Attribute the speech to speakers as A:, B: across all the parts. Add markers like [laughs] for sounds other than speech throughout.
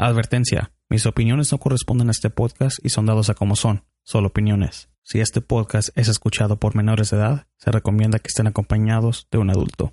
A: Advertencia. Mis opiniones no corresponden a este podcast y son dados a como son, solo opiniones. Si este podcast es escuchado por menores de edad, se recomienda que estén acompañados de un adulto.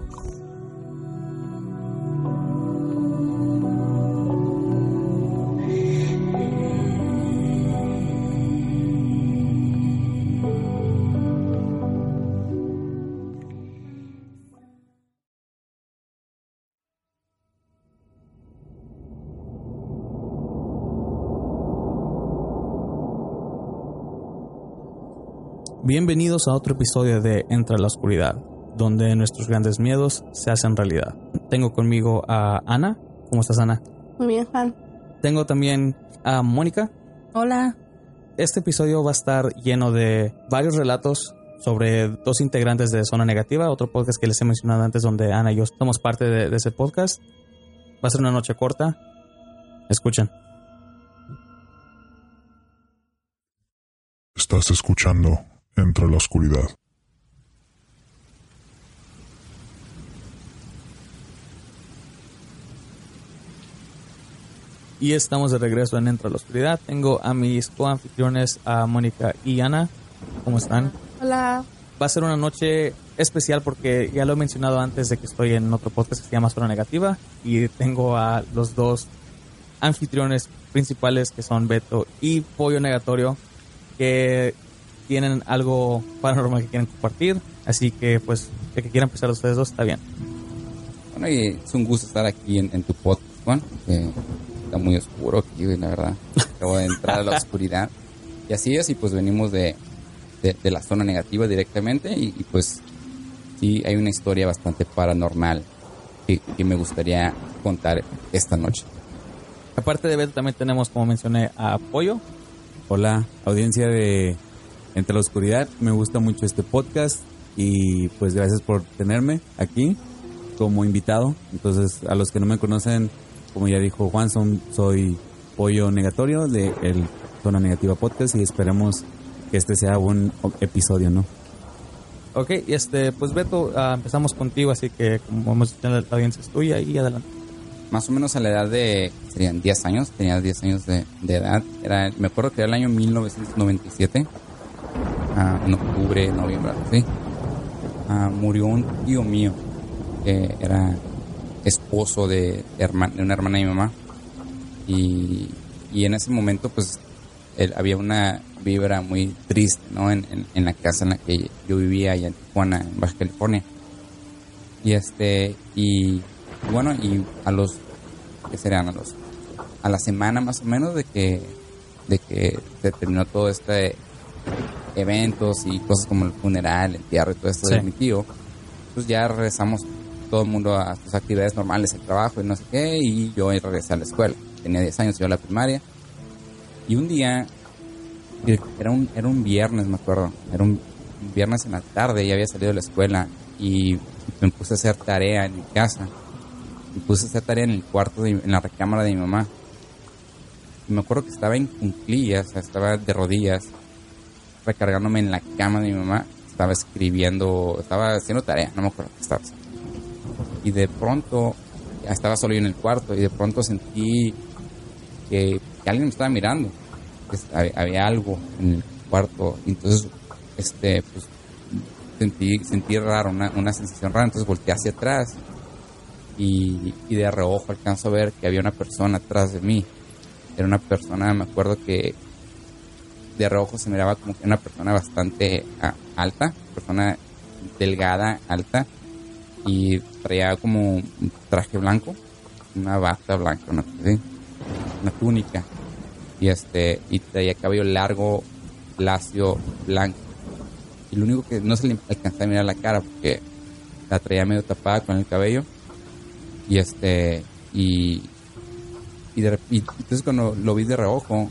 A: Bienvenidos a otro episodio de Entra la Oscuridad, donde nuestros grandes miedos se hacen realidad. Tengo conmigo a Ana. ¿Cómo estás, Ana?
B: Muy bien, Juan.
A: Tengo también a Mónica.
B: Hola.
A: Este episodio va a estar lleno de varios relatos sobre dos integrantes de Zona Negativa, otro podcast que les he mencionado antes donde Ana y yo somos parte de, de ese podcast. Va a ser una noche corta. Escuchen.
C: Estás escuchando Entra la Oscuridad.
A: Y estamos de regreso en Entra la Oscuridad. Tengo a mis coanfitriones, a Mónica y Ana. ¿Cómo están?
B: Hola.
A: Va a ser una noche especial porque ya lo he mencionado antes de que estoy en otro podcast que se llama Zona Negativa y tengo a los dos anfitriones principales que son Beto y Pollo Negatorio que tienen algo paranormal que quieren compartir. Así que pues el que quieran empezar ustedes dos está bien.
D: Bueno, y es un gusto estar aquí en, en tu podcast, Juan. que está muy oscuro aquí, la verdad. Acabo de entrar a la [laughs] oscuridad. Y así es, y pues venimos de, de, de la zona negativa directamente. Y, y, pues sí, hay una historia bastante paranormal que, que me gustaría contar esta noche.
A: Aparte de Beto, también tenemos, como mencioné, a Pollo.
E: Hola, audiencia de Entre la Oscuridad. Me gusta mucho este podcast y pues gracias por tenerme aquí como invitado. Entonces, a los que no me conocen, como ya dijo Juan, son, soy Pollo Negatorio de el Zona Negativa Podcast y esperemos que este sea un episodio, ¿no?
A: Ok, y este, pues Beto, uh, empezamos contigo, así que como vamos a tener la audiencia es tuya y adelante.
D: Más o menos a la edad de, serían 10 años, tenía 10 años de, de edad. Era, me acuerdo que era el año 1997, uh, en octubre, noviembre, sí. Uh, murió un tío mío, que era esposo de, herma, de una hermana de mi mamá. Y, y en ese momento, pues, él, había una vibra muy triste, ¿no? En, en, en, la casa en la que yo vivía allá en Tijuana, en Baja California. Y este, y bueno, y a los, ¿qué serían? A los, a la semana más o menos de que, de que se terminó todo este eventos y cosas como el funeral, el entierro y todo esto sí. de mi tío, pues ya regresamos todo el mundo a sus actividades normales, el trabajo y no sé qué, y yo regresé a la escuela. Tenía 10 años, yo a la primaria. Y un día, era un, era un viernes, me acuerdo, era un viernes en la tarde, ya había salido de la escuela y me puse a hacer tarea en mi casa. Me puse a hacer tarea en el cuarto, de, en la recámara de mi mamá. Y me acuerdo que estaba en cunclillas, o sea, estaba de rodillas, recargándome en la cama de mi mamá. Estaba escribiendo, estaba haciendo tarea, no me acuerdo qué estaba haciendo. Y de pronto, estaba solo yo en el cuarto, y de pronto sentí que, que alguien me estaba mirando. Había, había algo en el cuarto. Entonces, este, pues, sentí, sentí raro, una, una sensación rara. Entonces volteé hacia atrás y, y, de reojo alcanzo a ver que había una persona atrás de mí. Era una persona, me acuerdo que de reojo se miraba como que una persona bastante uh, alta, persona delgada, alta, y traía como un traje blanco, una bata blanca, una túnica, y este, y traía cabello largo, lacio blanco. Y lo único que no se le alcanzaba a mirar la cara porque la traía medio tapada con el cabello. Y este, y, y, de y entonces cuando lo vi de reojo,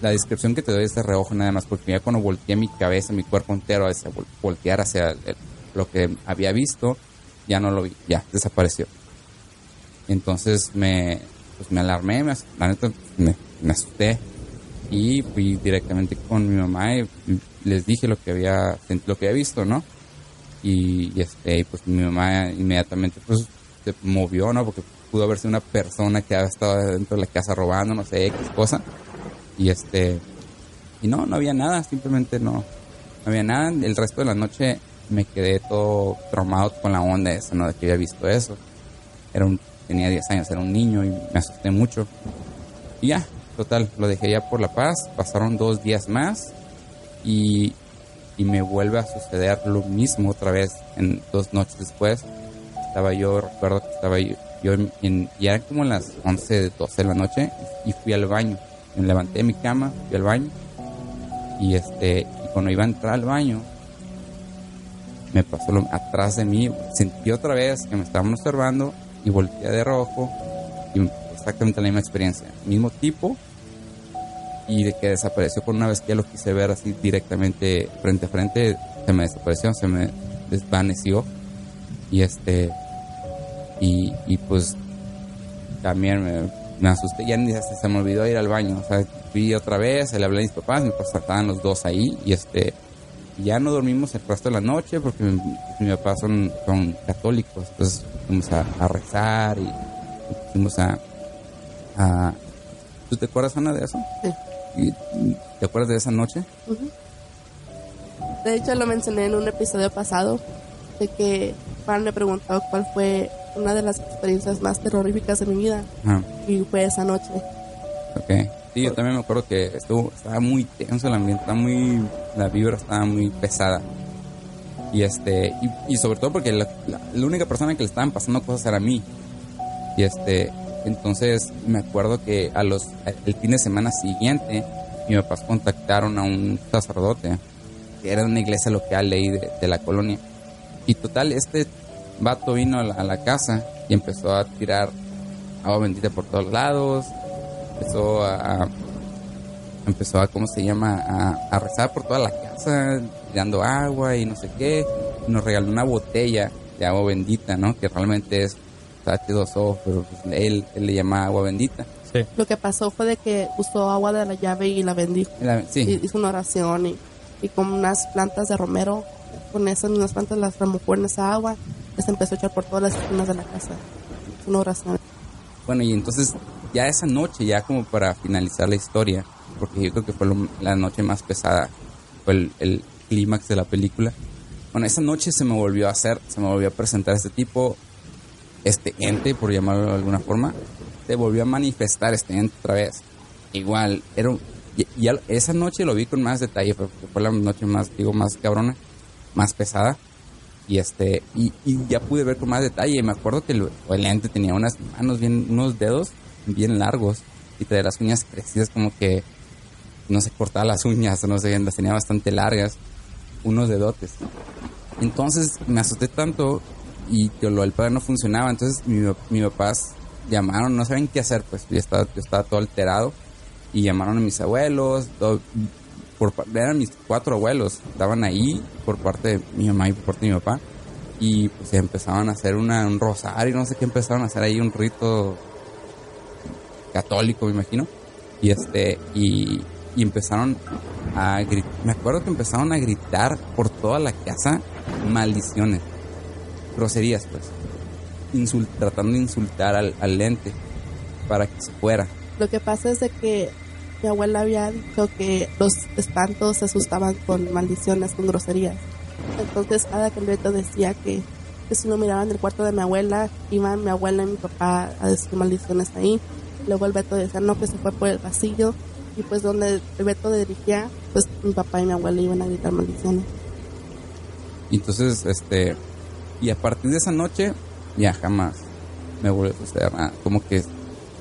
D: la descripción que te doy es de reojo nada más, porque ya cuando volteé mi cabeza, mi cuerpo entero, vol- voltear hacia lo que había visto, ya no lo vi, ya desapareció. Entonces me, pues me alarmé, me, la neta me, asusté y fui directamente con mi mamá y les dije lo que había, lo que había visto, ¿no? Y, y, este, pues mi mamá inmediatamente pues se movió, ¿no? Porque pudo haber sido una persona que había estado dentro de la casa robando, no sé, X cosa. Y este, y no, no había nada, simplemente no, no había nada. El resto de la noche me quedé todo traumado con la onda esa, ¿no? De que había visto eso. Era un, tenía 10 años, era un niño y me asusté mucho. Y ya, total, lo dejé ya por la paz. Pasaron dos días más y, y me vuelve a suceder lo mismo otra vez en dos noches después. Estaba yo, recuerdo que estaba yo, yo en, ya eran como las 11, 12 de la noche y fui al baño. Me levanté de mi cama, fui al baño y este, y cuando iba a entrar al baño, me pasó lo, atrás de mí, sentí otra vez que me estaban observando y volteé de rojo exactamente la misma experiencia, mismo tipo y de que desapareció por una vez que lo quise ver así directamente frente a frente, se me desapareció, se me desvaneció y este y, y pues también me, me asusté, ya ni hasta se me olvidó ir al baño, o sea, fui otra vez, le hablé a mis papás, mis papás estaban los dos ahí y este ya no dormimos el resto de la noche porque mi, mi papá son, son católicos, entonces fuimos a, a rezar y, fuimos a, a... ¿Tú te acuerdas, Ana, de eso?
B: Sí.
D: ¿Y, ¿Te acuerdas de esa noche?
B: De hecho, lo mencioné en un episodio pasado de que Juan me preguntó cuál fue una de las experiencias más terroríficas de mi vida
D: Ajá.
B: Y fue esa noche.
D: Ok. Sí, yo también me acuerdo que estuvo, estaba muy tenso el ambiente, estaba muy, la vibra estaba muy pesada. Y este, y, y sobre todo porque la, la- la única persona que le estaban pasando cosas era a mí. Y este, entonces me acuerdo que a los, el fin de semana siguiente, mis papás contactaron a un sacerdote, que era de una iglesia local ahí de, de la colonia. Y total, este vato vino a la, a la casa y empezó a tirar agua bendita por todos lados, empezó a empezó a cómo se llama a, a rezar por toda la casa tirando agua y no sé qué y nos regaló una botella de agua bendita no que realmente es H2O pero pues él, él le llama agua bendita
A: Sí.
B: Lo que pasó fue de que usó agua de la llave y la bendijo.
D: La- sí
B: Y hizo una oración y, y con unas plantas de romero, con esas mismas plantas las remojó en esa agua se empezó a echar por todas las esquinas de la casa. Una oración.
D: Bueno, y entonces ya esa noche, ya como para finalizar la historia, porque yo creo que fue la noche más pesada, fue el, clímax de la película. Bueno, esa noche se me volvió a hacer, se me volvió a presentar este tipo, este ente, por llamarlo de alguna forma, se volvió a manifestar este ente otra vez. Igual, era un- y- y ya esa noche lo vi con más detalle, porque fue la noche más, digo, más cabrona, más pesada y este y, y ya pude ver con más detalle. Me acuerdo que el, el ente tenía unas manos bien unos dedos bien largos y traía las uñas crecidas como que no se cortaba las uñas no sé las tenía bastante largas unos dedotes. Entonces me asusté tanto y que lo del padre no funcionaba. Entonces mi, mi papás llamaron no saben qué hacer pues yo estaba yo estaba todo alterado y llamaron a mis abuelos todo- por eran mis cuatro abuelos estaban ahí por parte de mi mamá y por parte de mi papá y pues empezaban a hacer una, un rosario no sé qué empezaron a hacer ahí un rito católico me imagino y este y, y empezaron a gritar me acuerdo que empezaron a gritar por toda la casa maldiciones groserías pues insult- tratando de insultar al, al ente para que se fuera.
B: Lo que pasa es de que mi abuela había dicho que los espantos se asustaban con maldiciones, con groserías. Entonces cada Beto decía que, que si no miraban el cuarto de mi abuela, iban mi abuela y mi papá a decir maldiciones ahí. Luego el Beto decía no, que se fue por el pasillo. Y pues donde el Beto dirigía, pues mi papá y mi abuela iban a gritar maldiciones.
D: Entonces, este, y a partir de esa noche, ya jamás me volvió a suceder nada. Como que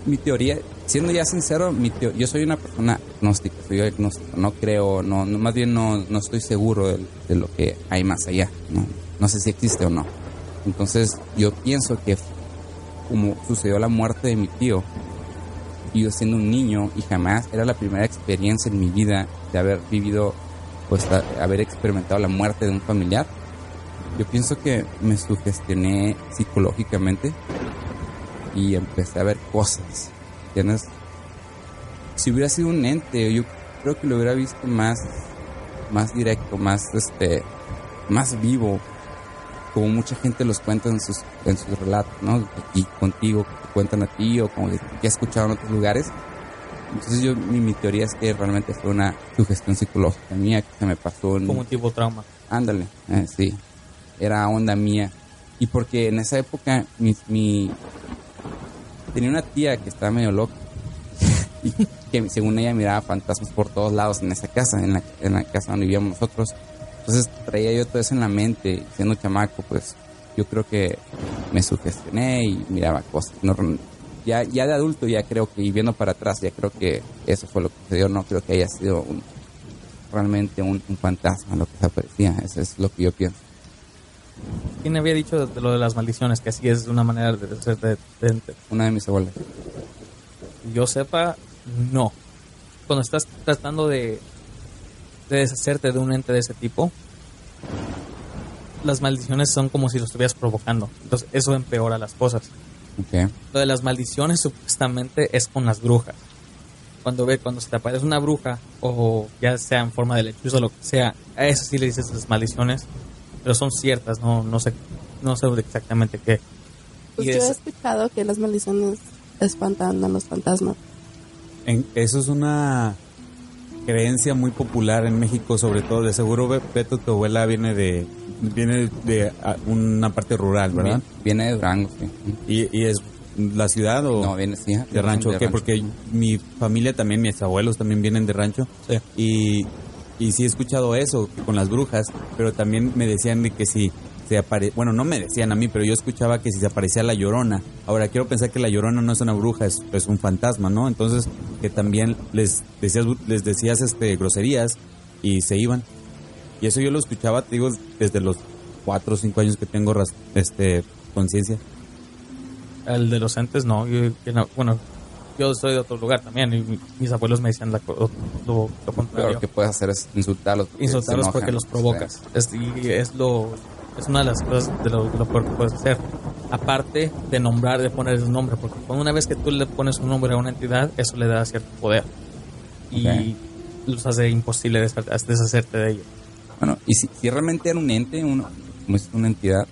D: mi teoría siendo ya sincero, mi tío, yo soy una persona agnóstica, soy agnóstico, no creo, no, más bien no, no estoy seguro de, lo que hay más allá, ¿no? no sé si existe o no. Entonces yo pienso que como sucedió la muerte de mi tío, y yo siendo un niño y jamás era la primera experiencia en mi vida de haber vivido, pues haber experimentado la muerte de un familiar, yo pienso que me sugestioné psicológicamente y empecé a ver cosas. Si hubiera sido un ente, yo creo que lo hubiera visto más, más directo, más, este, más vivo, como mucha gente los cuenta en sus, en sus relatos, ¿no? Y contigo, que te cuentan a ti o como que he escuchado en otros lugares. Entonces yo, mi, mi teoría es que realmente fue una sugestión psicológica mía que se me pasó en...
A: Como un tipo trauma.
D: Ándale, eh, sí. Era onda mía. Y porque en esa época mi, mi- tenía una tía que estaba medio loca. [laughs] y que según ella miraba fantasmas por todos lados en esa casa, en la, casa donde vivíamos nosotros. Entonces traía yo todo eso en la mente, siendo chamaco, pues yo creo que me sugestioné y miraba cosas. No, ya, ya de adulto ya creo que, y viendo para atrás, ya creo que eso fue lo que sucedió. No creo que haya sido un, realmente un, un fantasma lo que se aparecía. Eso es lo que yo pienso.
A: ¿Quién había dicho de lo de las maldiciones? Que así es una manera de ser de, de- de-
D: Una de mis abuelas.
A: yo sepa, no. Cuando estás tratando de, de deshacerte de un ente de ese tipo, las maldiciones son como si lo estuvieras provocando. Entonces, eso empeora las cosas.
D: Ok.
A: Lo de las maldiciones supuestamente es con las brujas. Cuando ve, cuando se te aparece una bruja, o ya sea en forma de lechuza o lo que sea, a eso sí le dices las maldiciones, pero son ciertas, no, no sé, no sé exactamente qué.
B: Pues
A: Y
B: yo he
A: es-
B: escuchado que las maldiciones espantan a los fantasmas.
E: En- eso es una creencia muy popular en México, sobre todo. De seguro, Be- Beto, tu abuela viene de viene de ah, una parte rural, ¿verdad?
D: Viene de Durango, sí.
E: ¿Y, y es la ciudad o
D: No, viene, sí.
E: de rancho? ¿Qué? Porque mi familia también, mis abuelos también vienen de rancho.
A: Sí.
E: Y, y sí he escuchado eso con las brujas, pero también me decían de que si se apare... Bueno, no me decían a mí, pero yo escuchaba que si se aparecía la llorona. Ahora, quiero pensar que la llorona no es una bruja, es, es un fantasma, ¿no? Entonces, que también les decías, les decías este, groserías y se iban. Y eso yo lo escuchaba, digo, desde los cuatro o cinco años que tengo este conciencia.
A: El de los entes, no- bueno, yo soy de otro lugar también y mi- mis abuelos me decían la lo, lo contrario.
D: lo que puedes hacer es insultarlos. porque
A: Insultarlos porque los provocas. Es, y es lo es una de las cosas de lo, de lo peor que puedes hacer. Aparte de nombrar, de poner un nombre, porque una vez que tú le pones un nombre a una entidad, eso le da cierto poder. Y los hace imposible desha- deshacerte de ellos.
D: Bueno, y si, si realmente era un ente, un- como es una entidad,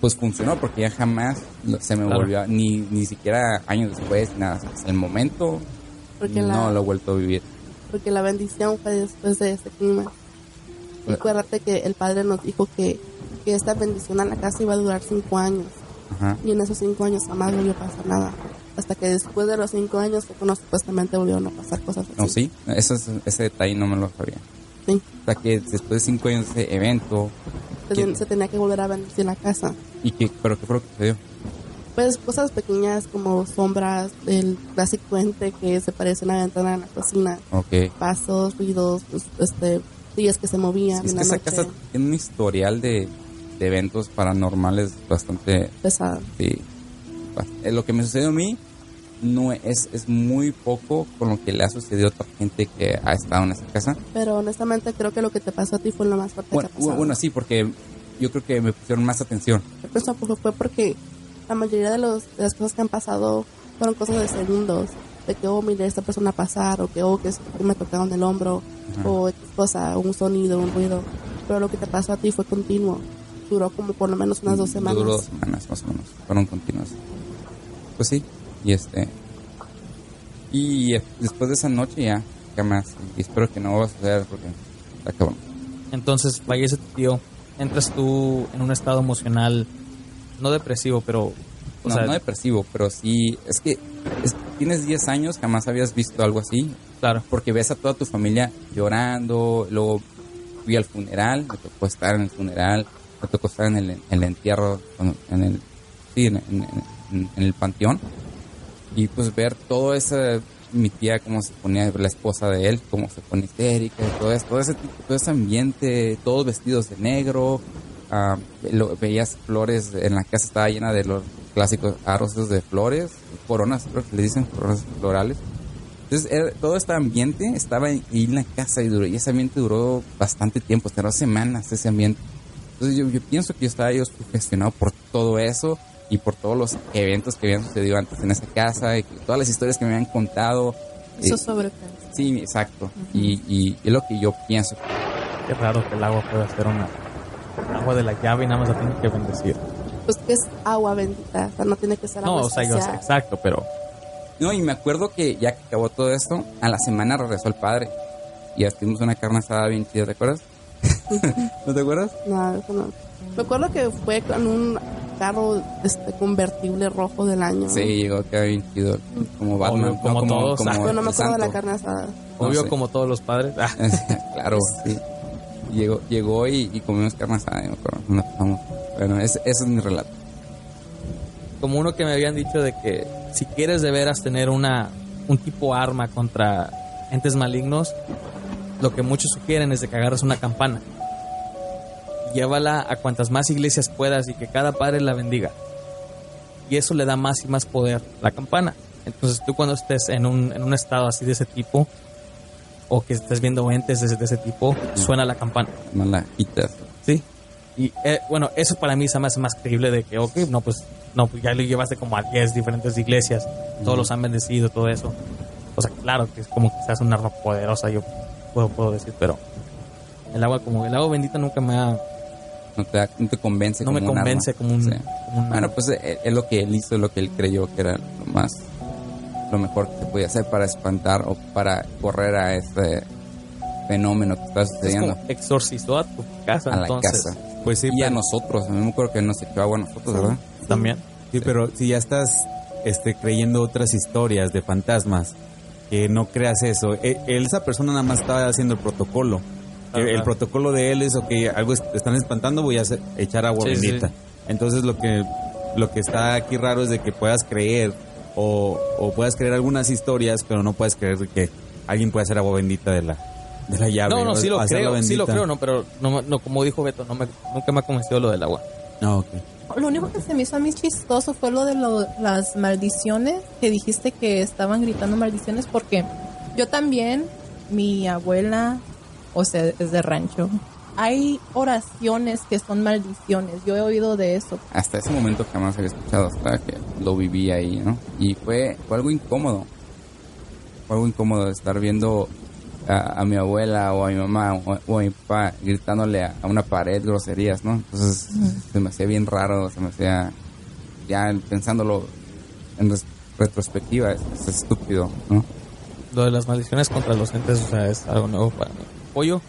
D: pues funcionó porque ya jamás lo- se me
A: Claro.
D: volvió, ni, ni siquiera años después, nada. Hasta el momento
B: Porque,
D: no
B: la,
D: lo he vuelto a vivir.
B: porque la bendición fue después de ese crimen. Y acuérdate que el padre nos dijo que, que esta bendición a la casa iba a durar cinco años.
D: Ajá.
B: Y en esos cinco años jamás volvió a pasar nada. Hasta que después de los cinco años fue cuando supuestamente volvieron a pasar cosas así.
D: No, sí, ese, es- ese detalle no me lo sabía.
B: Sí.
D: O sea que después de cinco años de ese evento,
B: Se,
D: ¿Quién?
B: se tenía que volver a bendecir la casa.
D: ¿y qué, pero qué fue lo que sucedió?
B: Pues cosas pequeñas como sombras, el clásico ente que se parece a una ventana en la cocina, pasos, ruidos, pues, este, sillas que se movían
D: es
B: en
D: que esa
B: noche.
D: casa tiene un historial de, de eventos paranormales bastante
B: pesada.
D: Sí. Lo que me sucedió a mí no es, es muy poco con lo que le ha sucedido a otra gente que ha estado en esa casa.
B: Pero honestamente creo que lo que te pasó a ti fue lo más fuerte
D: Bueno,
B: que ha pasado.
D: bueno, sí, porque yo creo que me pusieron más atención.
B: Yo pienso que fue porque la mayoría de, los, de las cosas que han pasado fueron cosas de segundos. De que, oh, mire, esta persona pasar, o que, oh, que, me tocaron el hombro, o X cosa, un sonido, un ruido. Pero lo que te pasó a ti fue continuo. Duró como por lo menos unas dos semanas.
D: Duró dos semanas más o menos. Fueron continuas. Pues sí. Y este. Y después de esa noche ya, jamás. Y espero que no va a suceder porque está cabrón.
A: Entonces fallece tu tío, entras tú en un estado emocional, no depresivo, pero... O
D: no,
A: sea,
D: no depresivo, pero sí. Es que es- tienes 10 años, jamás habías visto algo así.
A: claro.
D: porque ves a toda tu familia llorando, luego fui al funeral, me tocó estar en el funeral, me tocó estar en el, en el entierro, en el, sí, en, en- en- en el panteón, y pues ver todo ese, mi tía cómo se ponía, la esposa de él, cómo se pone histérica todo eso, todo ese, todo ese ambiente, todos vestidos de negro, lo- veías flores, en la casa estaba llena de los clásicos aros de flores, coronas, creo que le dicen, coronas florales. Entonces, todo este ambiente estaba ahí en la casa y, duró, y ese ambiente duró bastante tiempo, duró semanas ese ambiente. Entonces, yo, yo pienso que yo estaba yo sugestionado por todo eso y por todos los eventos que habían sucedido antes en esa casa y todas las historias que me habían contado.
B: Eso
D: Eh,
B: sobrepensa.
D: sí, exacto. y, y es lo que yo pienso.
A: Qué raro que el agua pueda ser una agua de la llave y nada más la tiene que bendecir.
B: Pues que es agua bendita, o sea, no tiene que ser
A: No,
B: agua
A: o sea, yo sé, exacto, pero
D: No, y me acuerdo que ya que acabó todo esto, a la semana regresó el padre. Y tuvimos una carne asada bien chida, ¿te acuerdas? [laughs] [laughs] ¿No te acuerdas?
B: No, eso no. Me acuerdo que fue con un carro este convertible rojo del año.
D: Sí, llegó que bien chido. Como Batman.
A: Obvio, como todos.
B: No me
D: el
B: acuerdo de la
D: santo.
B: carne asada.
A: obvio
D: sé.
A: como todos los padres. Ah, [laughs]
D: claro, sí. Llegó, llegó y, y comimos carne asada, me. Nos. Bueno, ese, ese es mi relato.
A: como uno que me habían dicho de que si quieres de veras tener una un tipo arma contra entes malignos, lo que muchos sugieren es de que agarres una campana. Llévala a cuantas más iglesias puedas y que cada padre la bendiga. Y eso le da más y más poder a la campana. Entonces tú cuando estés en un, en un estado así de ese tipo, o que estés viendo entes de, de ese tipo, suena la campana.
D: Malajitas.
A: Sí. Y eh, bueno, eso para mí me hace más creíble de que, ok, no, pues, no, pues ya lo llevaste como a 10 diferentes iglesias, todos los han bendecido, todo eso. O sea, claro que es como que seas un arma poderosa, yo puedo, puedo decir, pero el agua, como el agua bendita nunca me ha,
D: No te, da- no te convence
A: no me
D: como un
A: convence
D: arma.
A: como un,
D: Sí.
A: como un-
D: Bueno, pues eh, es lo que él hizo, lo que él creyó que era lo más, lo mejor que se podía hacer para espantar o para correr a ese fenómeno que está
A: es
D: sucediendo
A: como exorcizó a tu casa,
D: a la
A: entonces,
D: casa.
E: Pues sí,
D: y a
E: pero-
D: nosotros, a mí me acuerdo que nos echó agua a nosotros, ¿verdad?
A: también.
E: Sí, pero si ya estás este, creyendo otras historias de fantasmas, que no creas eso. E- él, esa persona nada más estaba haciendo el protocolo.
A: Ajá.
E: El, protocolo de él es, ok, algo est- están espantando, voy a echar agua
A: Sí,
E: bendita.
A: sí.
E: Entonces lo que, lo que está aquí raro es de que puedas creer o, o puedas creer algunas historias, pero no puedes creer que alguien puede hacer agua bendita de la, de la llave.
A: No, no, sí lo creo, sí lo creo, no, pero no, no, como dijo Beto, no me, nunca me ha convencido lo del agua.
E: Ah, ok.
F: Lo único que se me hizo a mí chistoso fue lo de lo- las maldiciones, que dijiste que estaban gritando maldiciones, porque yo también, mi abuela, o sea, es de rancho. Hay oraciones que son maldiciones, yo he oído de eso.
D: Hasta ese momento jamás había escuchado, hasta que lo viví ahí, ¿no? Y fue, fue algo incómodo. Fue algo incómodo de estar viendo a, a mi abuela o a mi mamá o, o a mi papá gritándole a, a una pared groserías, ¿no? Entonces se me hacía bien raro, se me hacía, ya pensándolo en res- retrospectiva, es, es estúpido, ¿no?
A: Lo de las maldiciones contra los entes, o sea, es algo nuevo para mí. Pollo,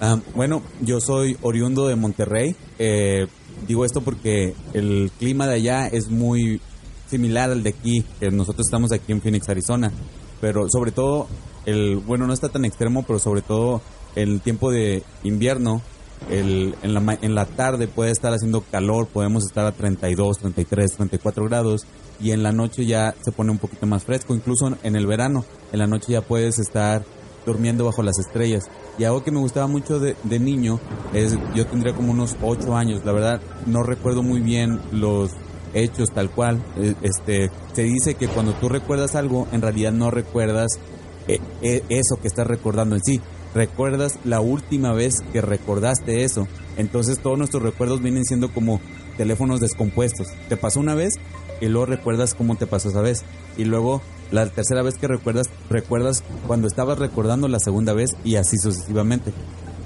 E: Ah, bueno, yo soy oriundo de Monterrey. Eh, digo esto porque el clima de allá es muy similar al de aquí, que nosotros estamos aquí en Phoenix, Arizona. Pero sobre todo, el bueno, no está tan extremo, pero sobre todo el tiempo de invierno, el, en, la, en la tarde puede estar haciendo calor, podemos estar a 32, 33, 34 grados. Y en la noche ya se pone un poquito más fresco, incluso en el verano. En la noche ya puedes estar durmiendo bajo las estrellas. Y algo que me gustaba mucho de, de niño es, yo tendría como unos 8 años, la verdad no recuerdo muy bien los hechos tal cual. Eh, Este, se dice que cuando tú recuerdas algo, en realidad no recuerdas eh, eh, eso que estás recordando en sí. Recuerdas la última vez que recordaste eso. Entonces todos nuestros recuerdos vienen siendo como teléfonos descompuestos. Te pasó una vez y luego recuerdas cómo te pasó esa vez. Y luego la tercera vez que recuerdas, recuerdas cuando estabas recordando la segunda vez y así sucesivamente.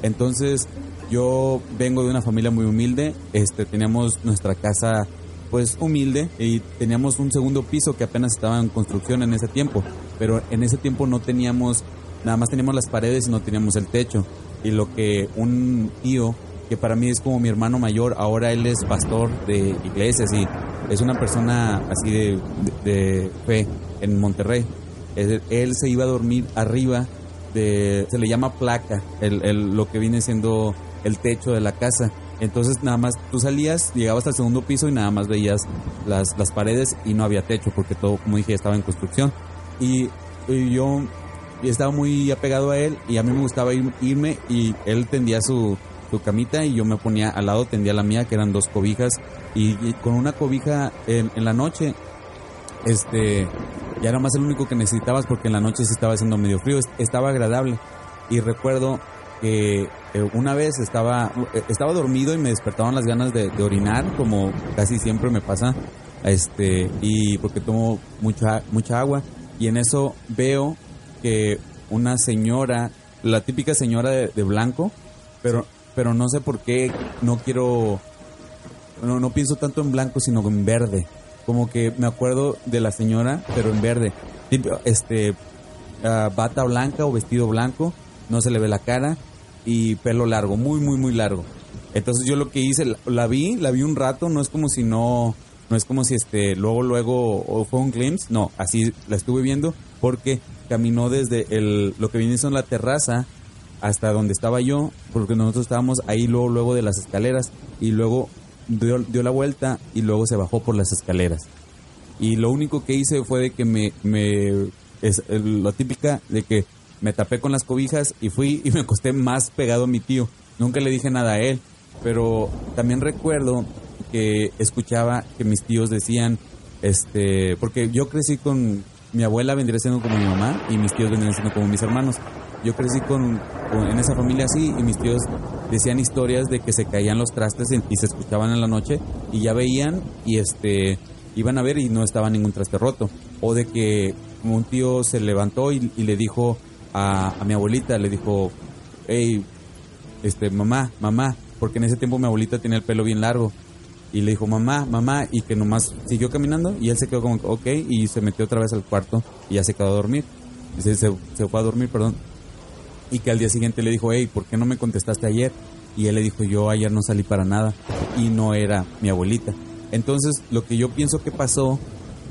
E: Entonces yo vengo de una familia muy humilde. Este, teníamos nuestra casa pues humilde y teníamos un segundo piso que apenas estaba en construcción en ese tiempo, pero en ese tiempo no teníamos, nada más teníamos las paredes y no teníamos el techo. Y lo que un tío, que para mí es como mi hermano mayor, ahora él es pastor de iglesias y es una persona así de, de- de fe en Monterrey. Él, se iba a dormir arriba de, se le llama placa, el, el- lo que viene siendo el techo de la casa. Entonces nada más tú salías, llegabas al segundo piso y nada más veías las, las paredes y no había techo porque todo, como dije, estaba en construcción. Y, y yo estaba muy apegado a él y a mí me gustaba ir- irme y él tendía su, su camita y yo me ponía al lado, tendía la mía, que eran dos cobijas. Y, con una cobija en, la noche, este, ya era más el único que necesitabas porque en la noche sí estaba haciendo medio frío, es- estaba agradable. Y recuerdo que eh, una vez estaba, eh, estaba dormido y me despertaban las ganas de, orinar, como casi siempre me pasa, este, y porque tomo mucha, mucha agua. Y en eso veo que una señora, la típica señora de blanco, pero, pero no sé por qué no quiero, no, no pienso tanto en blanco, sino en verde. Como que me acuerdo de la señora, pero en verde. Este, ah, bata blanca o vestido blanco, no se le ve la cara y pelo largo, muy, muy, muy largo. Entonces yo lo que hice, la, vi, la vi un rato, no es como si no, no es como si este, luego, luego, o fue un glimpse, no, así la estuve viendo porque caminó desde el, lo que viene siendo la terraza hasta donde estaba yo, porque nosotros estábamos ahí luego, luego de las escaleras y luego dio, dio la vuelta y luego se bajó por las escaleras. Y lo único que hice fue de que me, me es la típica de que me tapé con las cobijas y fui y me acosté más pegado a mi tío. Nunca le dije nada a él, pero también recuerdo que escuchaba que mis tíos decían, este, porque yo crecí con mi abuela vendría siendo como mi mamá y mis tíos vendrían siendo como mis hermanos. Yo crecí con, con- en esa familia así y mis tíos decían historias de que se caían los trastes y se escuchaban en la noche y ya veían y este iban a ver y no estaba ningún traste roto. O de que un tío se levantó y, le dijo a, mi abuelita, le dijo, hey, este, mamá, mamá, porque en ese tiempo mi abuelita tenía el pelo bien largo. Y le dijo, mamá, mamá, y que nomás siguió caminando y él se quedó como, ok, y se metió otra vez al cuarto y ya se quedó a dormir. Se, se, se fue a dormir, perdón. Y que al día siguiente le dijo, hey, ¿por qué no me contestaste ayer? Y él le dijo, yo ayer no salí para nada. Y no era mi abuelita. Entonces, lo que yo pienso que pasó,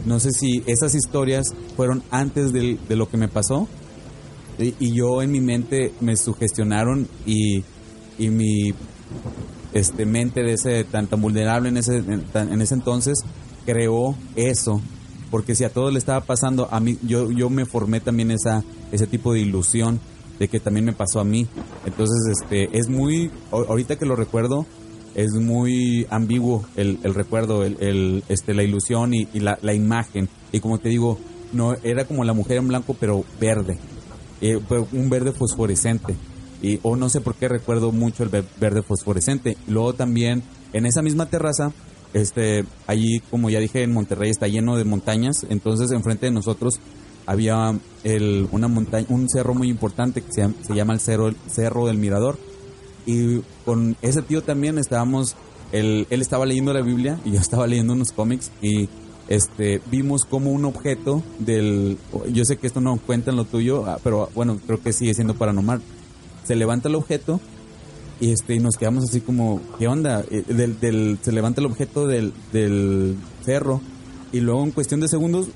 E: no sé si esas historias fueron antes de lo que me pasó. Y, yo en mi mente me sugestionaron y, y mi este mente de ese tan, tan vulnerable en ese en ese entonces creó eso porque si a todos le estaba pasando a mí yo yo me formé también esa ese tipo de ilusión de que también me pasó a mí entonces este es muy ahorita que lo recuerdo es muy ambiguo el, el recuerdo el, el, este la ilusión y, y la, la imagen y como te digo no era como la mujer en blanco pero verde eh, un verde fosforescente. Y, o no sé por qué recuerdo mucho el ve- verde fosforescente. Luego también en esa misma terraza, este, allí como ya dije en Monterrey está lleno de montañas, entonces enfrente de nosotros había el, una montaña, un cerro muy importante que se, se llama el cerro, cerro del Mirador. Y con ese tío también estábamos, él, él estaba leyendo la Biblia y yo [laughs] estaba leyendo unos cómics y este vimos como un objeto del yo sé que esto no cuenta en lo tuyo ah, pero bueno creo que sigue siendo paranormal se levanta el objeto y este y nos quedamos así como qué onda Eh, del, del- se levanta el objeto del, del cerro y luego en cuestión de segundos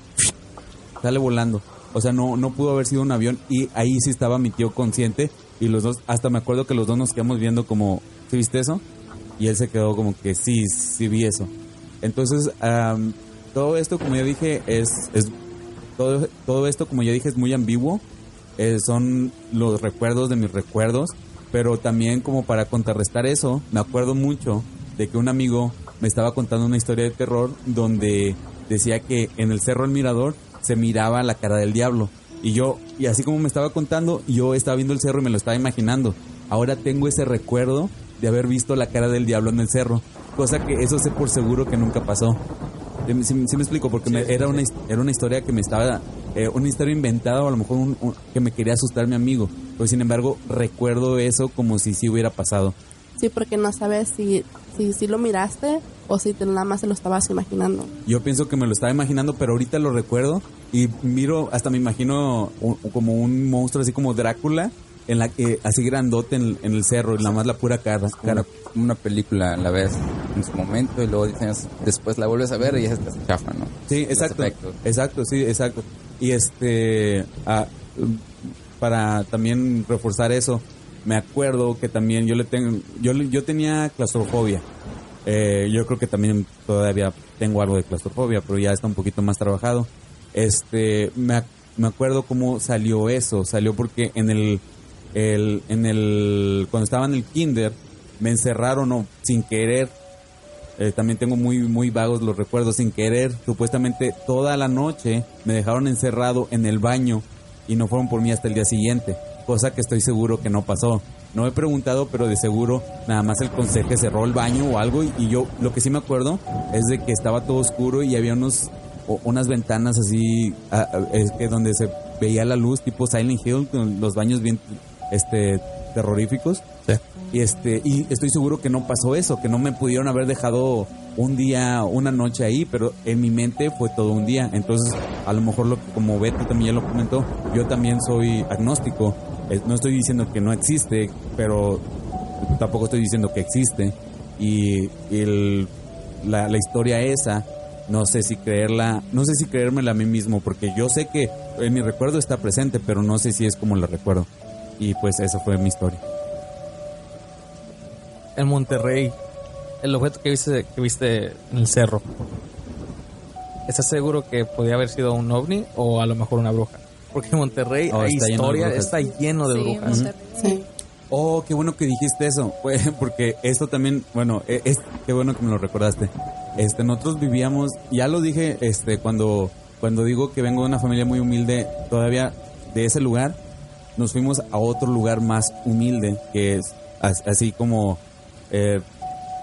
E: sale volando o sea no no pudo haber sido un avión y ahí sí estaba mi tío consciente y los dos hasta me acuerdo que los dos nos quedamos viendo como ¿sí viste eso? y él se quedó como que sí sí vi eso entonces am, todo esto, como ya dije, es, es todo, todo esto, como ya dije, es muy ambiguo. Eh, son los recuerdos de mis recuerdos, pero también como para contrarrestar eso, me acuerdo mucho de que un amigo me estaba contando una historia de terror donde decía que en el Cerro del Mirador se miraba la cara del diablo. Y yo, y así como me estaba contando, yo estaba viendo el cerro y me lo estaba imaginando. Ahora tengo ese recuerdo de haber visto la cara del diablo en el cerro, cosa que eso sé por seguro que nunca pasó. Sí, sí me explico, porque me- era, una, era una historia que me estaba, eh, una historia inventada o a lo mejor un- un- que me quería asustar mi amigo. Pero sin embargo, recuerdo eso como si sí hubiera pasado.
B: Sí, porque no sabes si, si, si lo miraste o si te nada más se lo estabas imaginando.
E: Yo pienso que me lo estaba imaginando, pero ahorita lo recuerdo y miro, hasta me imagino un- como un monstruo así como Drácula, en la que así grandote en, en el cerro y nada más la pura cara. cara.
D: Una, una película la ves en su momento y luego dices, después la vuelves a ver y ya te hace chafa, ¿no?
E: Sí, exacto. Exacto, sí, exacto. Y este, ah, para también reforzar eso, me acuerdo que también yo le tengo, yo, yo tenía claustrofobia. Eh, yo creo que también todavía tengo algo de claustrofobia, pero ya está un poquito más trabajado. Este, me, me acuerdo cómo salió eso. Salió porque en el, el, en el, cuando estaba en el kinder, me encerraron o sin querer. Eh, también tengo muy, muy vagos los recuerdos sin querer. Supuestamente toda la noche me dejaron encerrado en el baño y no fueron por mí hasta el día siguiente. Cosa que estoy seguro que no pasó. No he preguntado, pero de seguro nada más el conserje cerró el baño o algo y, y yo lo que sí me acuerdo es de que estaba todo oscuro y había unos o- unas ventanas así ah, es que donde se veía la luz tipo Silent Hill con los baños bien este terroríficos. Y este y estoy seguro que no pasó eso que no me pudieron haber dejado un día una noche ahí pero en mi mente fue todo un día. Entonces a lo mejor lo como Beto también ya lo comentó yo también soy agnóstico no estoy diciendo que no existe pero tampoco estoy diciendo que existe y el, la, la historia esa no sé si creerla, no sé si creérmela a mí mismo, porque yo sé que en mi recuerdo está presente, pero no sé si es como la recuerdo. Y pues eso fue mi historia.
A: En Monterrey, el objeto que viste, que viste en el cerro, ¿estás seguro que podía haber sido un ovni o a lo mejor una bruja? Porque Monterrey
E: Oh,
A: hay
E: está lleno de
A: historia,
E: brujas.
A: está lleno de
F: Sí,
A: brujas.
B: Sí.
E: Oh, qué bueno que dijiste eso, [laughs] porque esto también, bueno, e- es, qué bueno que me lo recordaste. Este, nosotros vivíamos, ya lo dije, este, cuando, cuando digo que vengo de una familia muy humilde, todavía de ese lugar, nos fuimos a otro lugar más humilde, que es as- así como eh,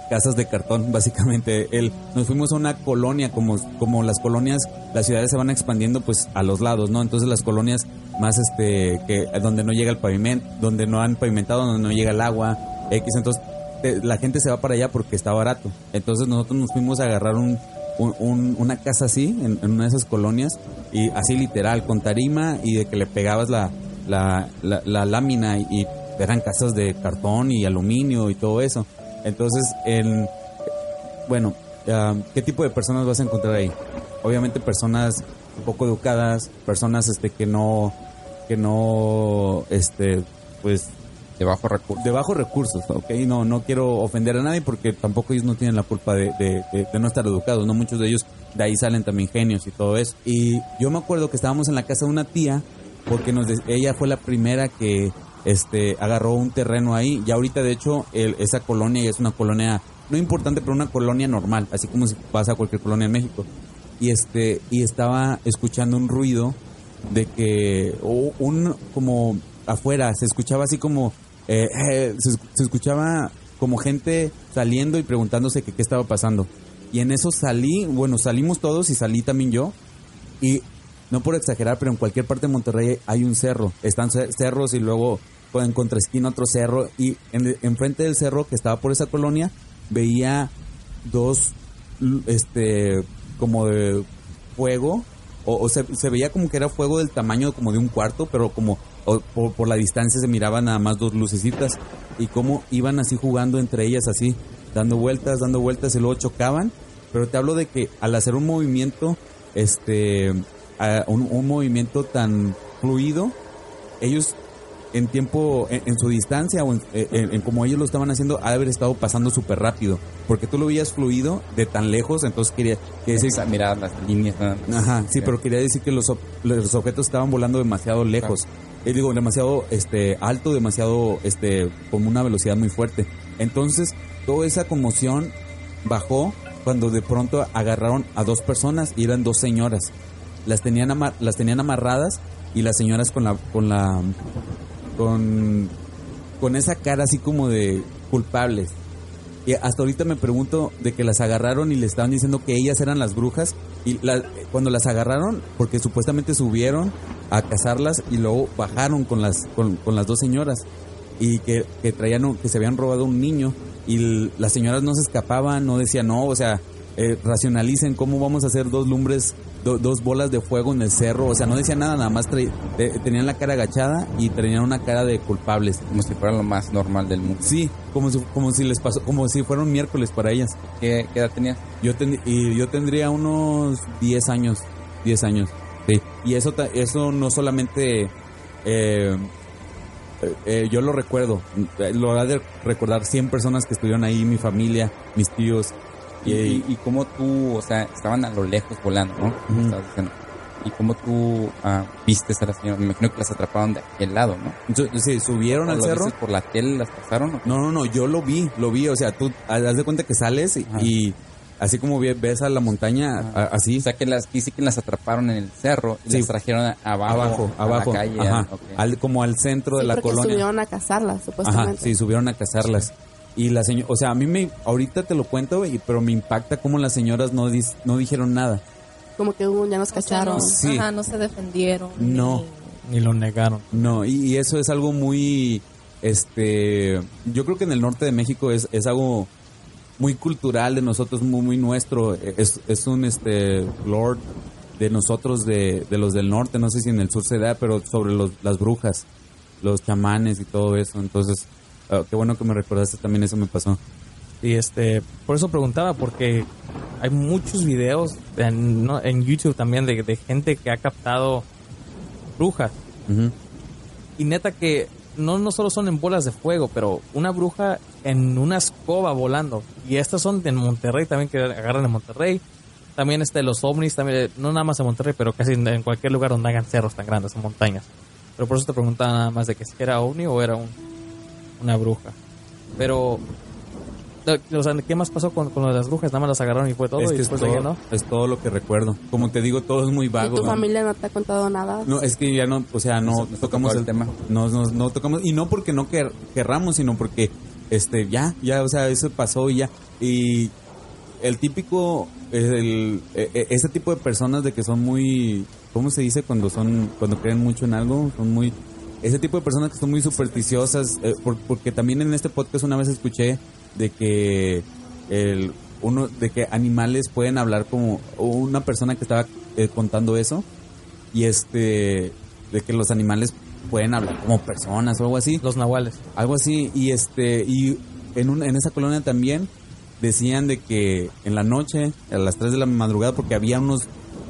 E: casas de cartón, [laughs] básicamente. El, nos fuimos a una colonia, como, como las colonias, las ciudades se van expandiendo pues a los lados, ¿no? Entonces las colonias más este, que donde no llega el pavimento, donde no han pavimentado, donde no llega el agua, X, entonces la gente se va para allá porque está barato. Entonces nosotros nos fuimos a agarrar un, un- un- una casa así, en, en una de esas colonias, y así literal, con tarima y de que le pegabas la, la, la, la lámina y eran casas de cartón y aluminio y todo eso. Entonces, en, bueno, ah, ¿qué tipo de personas vas a encontrar ahí? Obviamente personas poco educadas, personas este que no que no este pues
D: De bajo recurso.
E: de bajos recursos, ¿ok? No, no quiero ofender a nadie porque tampoco ellos no tienen la culpa de, de- de- de no estar educados, ¿no? Muchos de ellos de ahí salen también genios y todo eso. Y yo me acuerdo que estábamos en la casa de una tía porque nos de- ella fue la primera que este agarró un terreno ahí. Y ahorita, de hecho, el- esa colonia es una colonia no importante, pero una colonia normal, así como si pasa a cualquier colonia en México. Y este y estaba escuchando un ruido de que o un como afuera se escuchaba así como eh, eh, se, esc- se escuchaba como gente saliendo y preguntándose que qué estaba pasando y en eso salí bueno salimos todos y salí también yo y no por exagerar pero en cualquier parte de Monterrey hay un cerro están ce- cerros y luego en contraesquina otro cerro y en, enfrente del cerro que estaba por esa colonia veía dos este como de fuego o, se, se veía como que era fuego del tamaño como de un cuarto pero como por, la distancia se miraban nada más dos lucecitas y cómo iban así jugando entre ellas así dando vueltas dando vueltas y luego chocaban. Pero te hablo de que al hacer un movimiento este un, un movimiento tan fluido ellos en tiempo, en, en su distancia o en, en- en como ellos lo estaban haciendo, ha de haber estado pasando súper rápido. Porque tú lo veías fluido de tan lejos, entonces quería, quería decir...
D: Esa- Mira las líneas. ¿no?
E: Ajá, sí, pero quería decir que los, los objetos estaban volando demasiado lejos. Eh, digo, demasiado este, alto, demasiado, este, con una velocidad muy fuerte. Entonces, toda esa conmoción bajó cuando de pronto agarraron a dos personas y eran dos señoras. Las tenían, amar- las tenían amarradas y las señoras con la, con la, con, con esa cara así como de culpables. Y hasta ahorita me pregunto de que las agarraron y le estaban diciendo que ellas eran las brujas. Y la- cuando las agarraron, porque supuestamente subieron a cazarlas y luego bajaron con las, con, con las dos señoras. Y que, que traían, que se habían robado un niño. Y las señoras no se escapaban, no decían no, o sea, eh, racionalicen cómo vamos a hacer dos lumbres, do- dos bolas de fuego en el cerro. O sea, no decían nada, nada más te- tenían la cara agachada y tenían una cara de culpables.
D: Como si fuera lo más normal del mundo.
E: Sí, como si, como si les pasó, como si fuera un miércoles para ellas.
D: ¿Qué, qué edad tenías?
E: Yo ten- y yo tendría unos 10 años, 10 años. Sí. Y eso ta- eso no solamente eh, eh, yo lo recuerdo. Lo ha de recordar 100 personas que estuvieron ahí, mi familia, mis tíos.
D: Y, y, y cómo tú, o sea, estaban a lo lejos volando, ¿no? Como
E: Ujú.
D: estabas diciendo. Y cómo tú ah, vistes a las señoras. Me imagino que las atraparon de aquel lado, ¿no?
E: Yo- sí, subieron
D: ¿O
E: al cerro.
D: por la tele las pasaron?
E: No, no, no, yo lo vi, lo vi. O sea, tú haz de cuenta que sales y,
D: Ajá.
E: y así como ve- ves a la montaña, a- así.
D: O sea, que las, sí que las atraparon en el cerro y
E: Sí.
D: las trajeron abajo,
E: abajo,
D: a
E: abajo,
D: la calle.
E: ajá,
D: ok.
E: al, como al centro de
B: Sí,
E: la
B: porque
E: colonia.
B: subieron a cazarlas,
E: Ajá,
B: supuestamente.
E: sí, subieron a cazarlas. Y la señora, o sea, a mí me, ahorita te lo cuento, y- pero me impacta cómo las señoras no, dis- no dijeron nada.
B: Como que uh, ya nos
F: O sea,
B: cacharon.
F: no,
E: Sí.
F: ajá, no se defendieron.
E: No.
F: ni-
A: Y lo negaron.
E: No, y, y eso es algo muy, este, yo creo que en el norte de México es, es algo muy cultural de nosotros, muy, muy nuestro. Es, es un, este, lord de nosotros, de, de los del norte, no sé si en el sur se da, pero sobre los, las brujas, los chamanes y todo eso. Entonces, ah, qué bueno que me recordaste también, eso me pasó.
A: Y este, por eso preguntaba, porque hay muchos videos en, ¿no? en YouTube también de, de gente que ha captado brujas.
E: Ujú.
A: Y neta que no, no solo son en bolas de fuego, pero una bruja en una escoba volando. Y estas son en Monterrey también, que agarran en Monterrey. También este, los ovnis, también, no nada más en Monterrey, pero casi en, en cualquier lugar donde hagan cerros tan grandes o montañas. Pero por eso te preguntaba nada más de que si era ovni o era un, una bruja. Pero, o sea, ¿qué más pasó con, con lo de las brujas? Nada más las agarraron y fue todo
E: es
A: y
E: que es
A: después de ahí,
E: todo,
A: ¿no?
E: es todo lo que recuerdo. Como te digo, todo es muy
B: ¿Y
E: vago.
B: tu
E: ¿no?
B: familia no te ha contado nada?
E: No, es que ya no, o sea, no
D: No
E: tocamos el
D: tema.
E: No, no, no tocamos, y no porque no quer- querramos, sino porque, este, ya, ya, o sea, eso pasó y ya. Y el típico, el, e- e- ese tipo de personas de que son muy, ¿cómo se dice cuando son, cuando creen mucho en algo? Son muy, ese tipo de personas que son muy supersticiosas, eh, por- porque también en este podcast una vez escuché de que el, uno, de que animales pueden hablar como una persona que estaba eh, contando eso y este de que los animales pueden hablar como personas o algo así
A: Los nahuales.
E: algo así y este y en un, en esa colonia también decían de que en la noche a las 3 de la madrugada porque había unos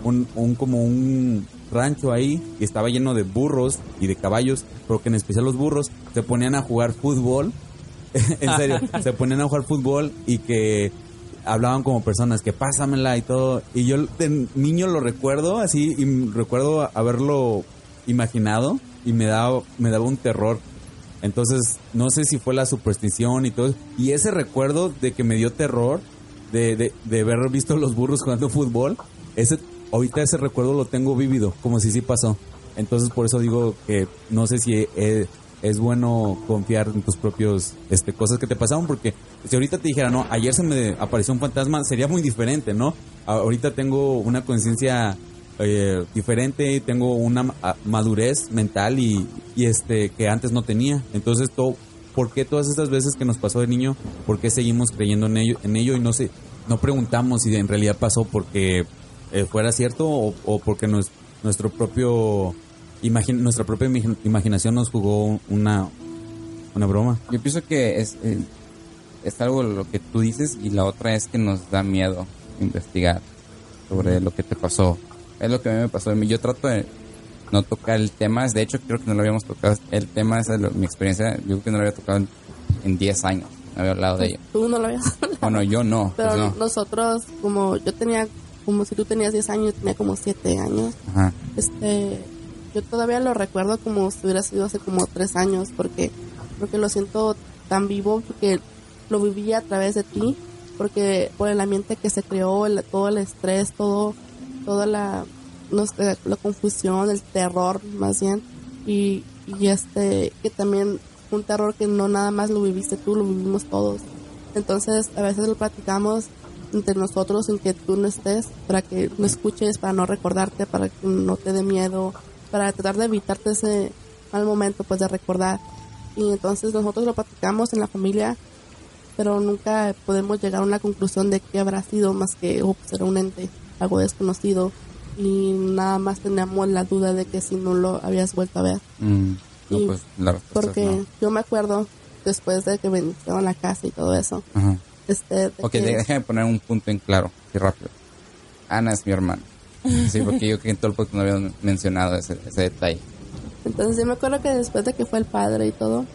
E: un, un como un rancho ahí y estaba lleno de burros y de caballos pero que en especial los burros se ponían a jugar fútbol [laughs] en serio [laughs] se ponían a jugar fútbol y que hablaban como personas que pásamela y todo y yo de niño lo recuerdo así y recuerdo haberlo imaginado y me daba me daba un terror entonces, no sé si fue la superstición y todo. Y ese recuerdo de que me dio terror de, de, de haber visto los burros jugando fútbol, ese, ahorita ese recuerdo lo tengo vívido, como si sí pasó. Entonces, por eso digo que no sé si eh, es bueno confiar en tus propios este, cosas que te pasaron, porque si ahorita te dijera, no, ayer se me apareció un fantasma, sería muy diferente, ¿no? Ahorita tengo una conciencia eh, diferente, tengo una madurez mental y, y este que antes no tenía. Entonces, ¿por qué todas estas veces que nos pasó de niño, por qué seguimos creyendo en ello, en ello y no sé, no preguntamos si en realidad pasó porque eh, fuera cierto o, o porque nos- nuestro propio imagi- nuestra propia imagi- imaginación nos jugó una una broma.
D: Yo pienso que es, eh, es algo lo que tú dices y la otra es que nos da miedo investigar sobre lo que te pasó. Es lo que a mí me pasó. Yo trato de no tocar el tema. De hecho, creo que no lo habíamos tocado. El tema es mi experiencia. Yo creo que no lo había tocado en, en 10 años. No había hablado de ello.
B: Tú no lo habías hablado.
D: Bueno, yo no. [laughs]
B: Pero
D: pues no.
B: nosotros, como yo tenía, como si tú tenías 10 años, yo tenía como 7 años.
D: Ajá.
B: Este, yo todavía lo recuerdo como si hubiera sido hace como 3 años, porque, porque lo siento tan vivo, porque lo viví a través de ti, porque por el ambiente que se creó, el- todo el estrés, todo, toda la, no sé, la confusión, el terror más bien, y, y este, que también un terror que no nada más lo viviste tú, lo vivimos todos. Entonces, a veces lo platicamos entre nosotros en que tú no estés, para que no escuches, para no recordarte, para que no te dé miedo, para tratar de evitarte ese mal momento, pues de recordar. Y entonces nosotros lo platicamos en la familia, pero nunca podemos llegar a una conclusión de qué habrá sido más que, oh, pues era un ente, algo desconocido. Y nada más teníamos la duda de que si no lo habías vuelto a ver.
D: Mm, no,
B: Y
D: pues la
B: Porque
D: no.
B: yo me acuerdo, después de que vendieron la casa y todo eso,
D: Ajá.
B: Este,
D: Ok,
B: que-
D: déjame poner un punto en claro, así rápido. Ana es mi hermana. Sí, porque yo que en todo el podcast no había mencionado ese, ese detalle.
B: Entonces yo me acuerdo que después de que fue el padre y todo,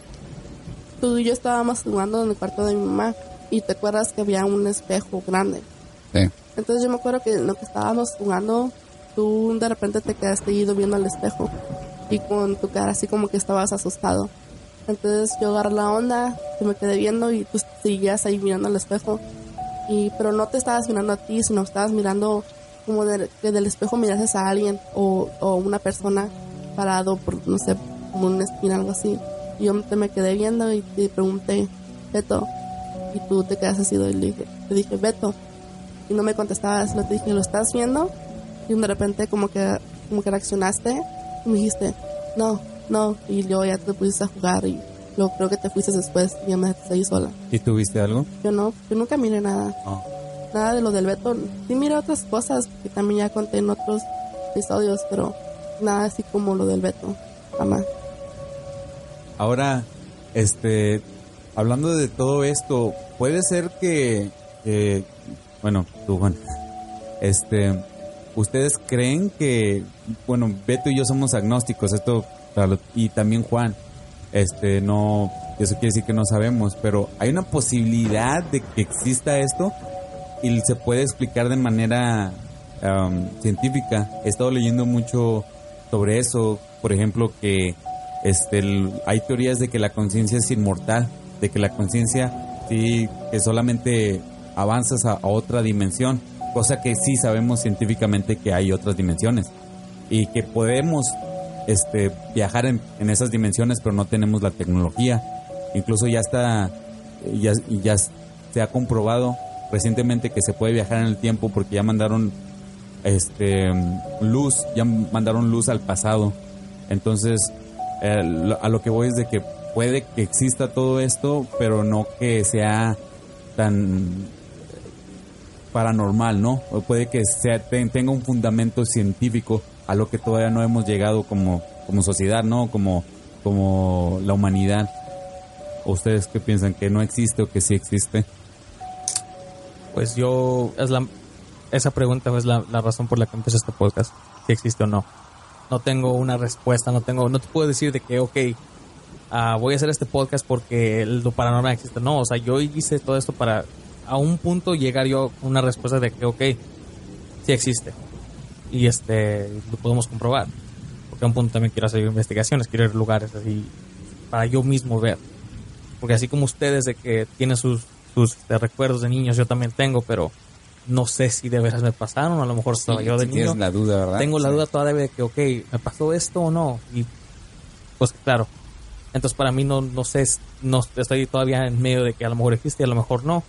B: tú y yo estábamos jugando en el cuarto de mi mamá y te acuerdas que había un espejo grande.
D: Sí.
B: Entonces yo me acuerdo que en lo que estábamos jugando, tú de repente te quedaste ido viendo al espejo y con tu cara así como que estabas asustado. Entonces yo agarré la onda, y me quedé viendo y tú seguías ahí mirando al espejo. Y, pero no te estabas mirando a ti, sino estabas mirando como de- que del espejo mirases a alguien o, o una persona parado por, no sé, como una esquina, algo así. Y yo te me quedé viendo y te pregunté, Beto, y tú te quedaste así y dije, te dije, Beto, y no me contestabas, lo te dije, ¿lo estás viendo? Y de repente como que, como que reaccionaste y me dijiste, no, no, y luego ya te pusiste a jugar y luego creo que te fuiste después y ya me dejaste ahí sola.
E: ¿Y tuviste algo?
B: Yo no, yo nunca miré nada,
E: No.
B: nada de lo del Beto. Sí miré otras cosas que también ya conté en otros episodios, pero nada así como lo del Beto, jamás.
E: Ahora, este, hablando de todo esto, puede ser que, que- bueno, tú Juan, [laughs] este, ustedes creen que, bueno, Beto y yo somos agnósticos, esto, y también Juan, este, no, eso quiere decir que no sabemos, pero hay una posibilidad de que exista esto y se puede explicar de manera am, científica. He estado leyendo mucho sobre eso, por ejemplo, que este, el- hay teorías de que la conciencia es inmortal, de que la conciencia sí, que solamente avanzas a, a otra dimensión, cosa que sí sabemos científicamente que hay otras dimensiones y que podemos este, viajar en, esas dimensiones, pero no tenemos la tecnología. Incluso ya está, ya, se ha comprobado recientemente que se puede viajar en el tiempo porque ya mandaron este luz, ya mandaron luz al pasado. Entonces, eh, a lo que voy es de que puede que exista todo esto, pero no que sea tan paranormal, ¿no? O puede que sea, te- tenga un fundamento científico a lo que todavía no hemos llegado como, como sociedad, ¿no? Como, como la humanidad. ¿O ¿Ustedes qué piensan? ¿Que no existe o que sí existe?
A: Pues yo, es la, esa pregunta es la, la razón por la que empecé este podcast, si existe o no. No tengo una respuesta, no tengo, no te puedo decir de que, ok, ah, voy a hacer este podcast porque lo paranormal existe. No, o sea, yo hice todo esto para a un punto llegar yo con una respuesta de que, ok, sí existe. Y este, lo podemos comprobar. Porque a un punto también quiero hacer investigaciones, quiero ir a lugares así para yo mismo ver. Porque así como ustedes de que tienen sus, sus este, recuerdos de niños, yo también tengo, pero no sé si de veras me pasaron, a lo mejor estaba
D: Sí,
A: yo de
D: sí
A: niño.
D: la duda, ¿verdad?
A: Tengo la
D: Sí.
A: duda todavía de que, ok, ¿me pasó esto o no? Y pues claro. Entonces para mí no, no sé, no estoy todavía en medio de que a lo mejor existe y a lo mejor no.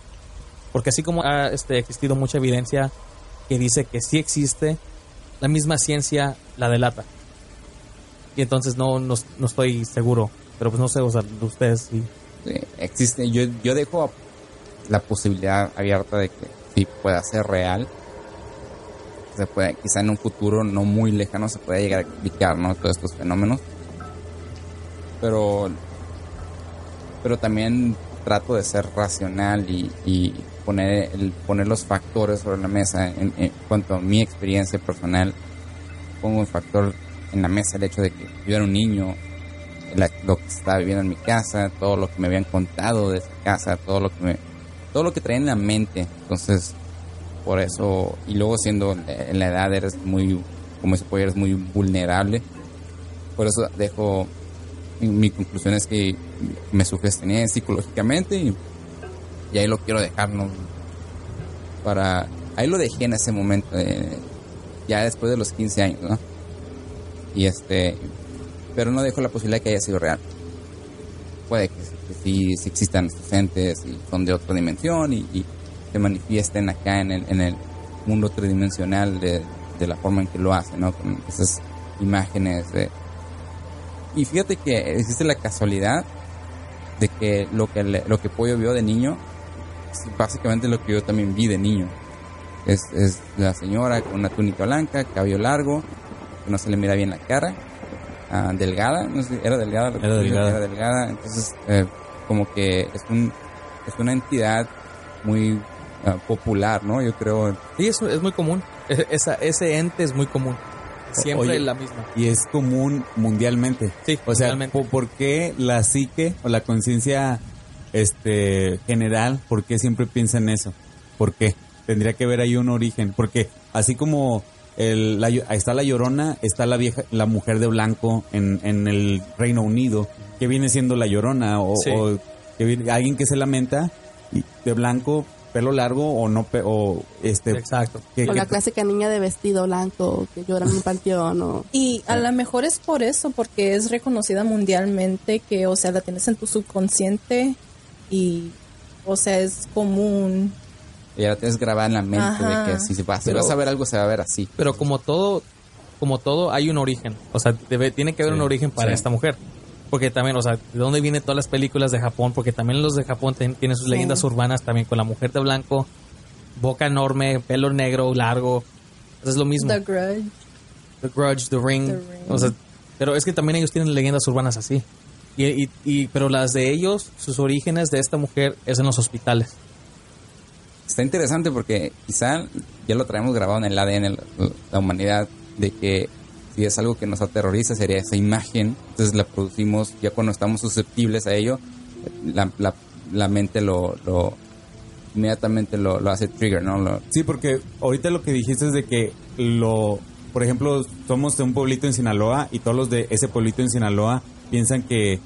A: Porque así como ha este, existido mucha evidencia que dice que sí existe, la misma ciencia la delata. Y entonces no, no, no estoy seguro. Pero pues no sé, o sea, de ustedes sí.
D: Existe. Yo, yo dejo la posibilidad abierta de que sí pueda ser real. Se puede, quizá en un futuro no muy lejano se pueda llegar a explicar, ¿no? Todos estos fenómenos. Pero, pero también trato de ser racional y, y poner, el, poner los factores sobre la mesa en, en cuanto a mi experiencia personal. Pongo un factor en la mesa el hecho de que yo era un niño, la- lo que estaba viviendo en mi casa, todo lo que me habían contado de esa casa, todo lo que me, todo lo que traía en la mente. Entonces, por eso, y luego siendo en la edad eres muy, como se puede, eres muy vulnerable. Por eso dejo, mi, conclusión es que me sugestioné psicológicamente y, y ahí lo quiero dejar, ¿no? Para, ahí lo dejé en ese momento, eh, ya después de los 15 años, ¿no? Y este, pero no dejo la posibilidad de que haya sido real. Puede que, que sí, existan estos entes y son de otra dimensión y, y se manifiesten acá en el, en el mundo tridimensional de, de la forma en que lo hacen, ¿no? Con esas imágenes de... Y fíjate que existe la casualidad de que lo que, le- lo que Pollo vio de niño es básicamente lo que yo también vi de niño. Es, es la señora con una túnica blanca, cabello largo, que no se le mira bien la cara, ah, delgada, no sé, era delgada,
E: Era delgada.
D: era delgada, entonces eh, como que es un es una entidad muy ah, popular, ¿no? Yo creo,
A: Sí, eso es muy común. E- Esa, ese ente es muy común. Siempre
E: Oye,
A: la misma.
E: Y es común mundialmente.
A: Sí,
E: O sea,
A: mundialmente.
E: ¿por, por qué la psique o la conciencia este general, por qué siempre piensa en eso? ¿Por qué? Tendría que haber ahí un origen. Porque así como el, la, ahí está la llorona, está la vieja, la mujer de blanco en, en el Reino Unido, que viene siendo la llorona, o,
A: Sí.
E: o que viene- alguien que se lamenta y de blanco, pelo largo, o no, pe- o este.
A: Exacto.
E: que-
B: O
E: que-
B: la clásica niña de vestido blanco que llora en un panteón o...
F: Y a lo mejor es por eso, porque es reconocida mundialmente, que, o sea, la tienes en tu subconsciente y, o sea, es común.
D: Y tienes grabada en la mente
F: Ajá.
D: de que si, se va, si
A: Pero-
D: vas a ver algo, se va a ver así.
A: Pero como todo, como todo, hay un origen. O sea, debe, tiene que haber
E: Sí,
A: un origen para
D: sí.
A: esta mujer. Porque también, o sea, ¿de dónde vienen todas las películas de Japón? Porque también los de Japón ten- tienen sus
B: Sí.
A: leyendas urbanas también con la mujer de blanco, boca enorme, pelo negro, largo. Es lo mismo.
F: The Grudge.
A: The Grudge, The Ring.
F: The Ring.
A: O sea, pero es que también ellos tienen leyendas urbanas así. Y, y, y- pero las de ellos, sus orígenes de esta mujer es en los hospitales.
D: Está interesante porque quizá ya lo traemos grabado en el ADN, la, la humanidad, de que si es algo que nos aterroriza sería esa imagen, entonces la producimos ya cuando estamos susceptibles a ello, la, la, la mente lo, lo inmediatamente lo, lo hace trigger, ¿no? Lo-
E: Sí, porque ahorita lo que dijiste es de que lo, por ejemplo, somos de un pueblito en Sinaloa y todos los de ese pueblito en Sinaloa piensan que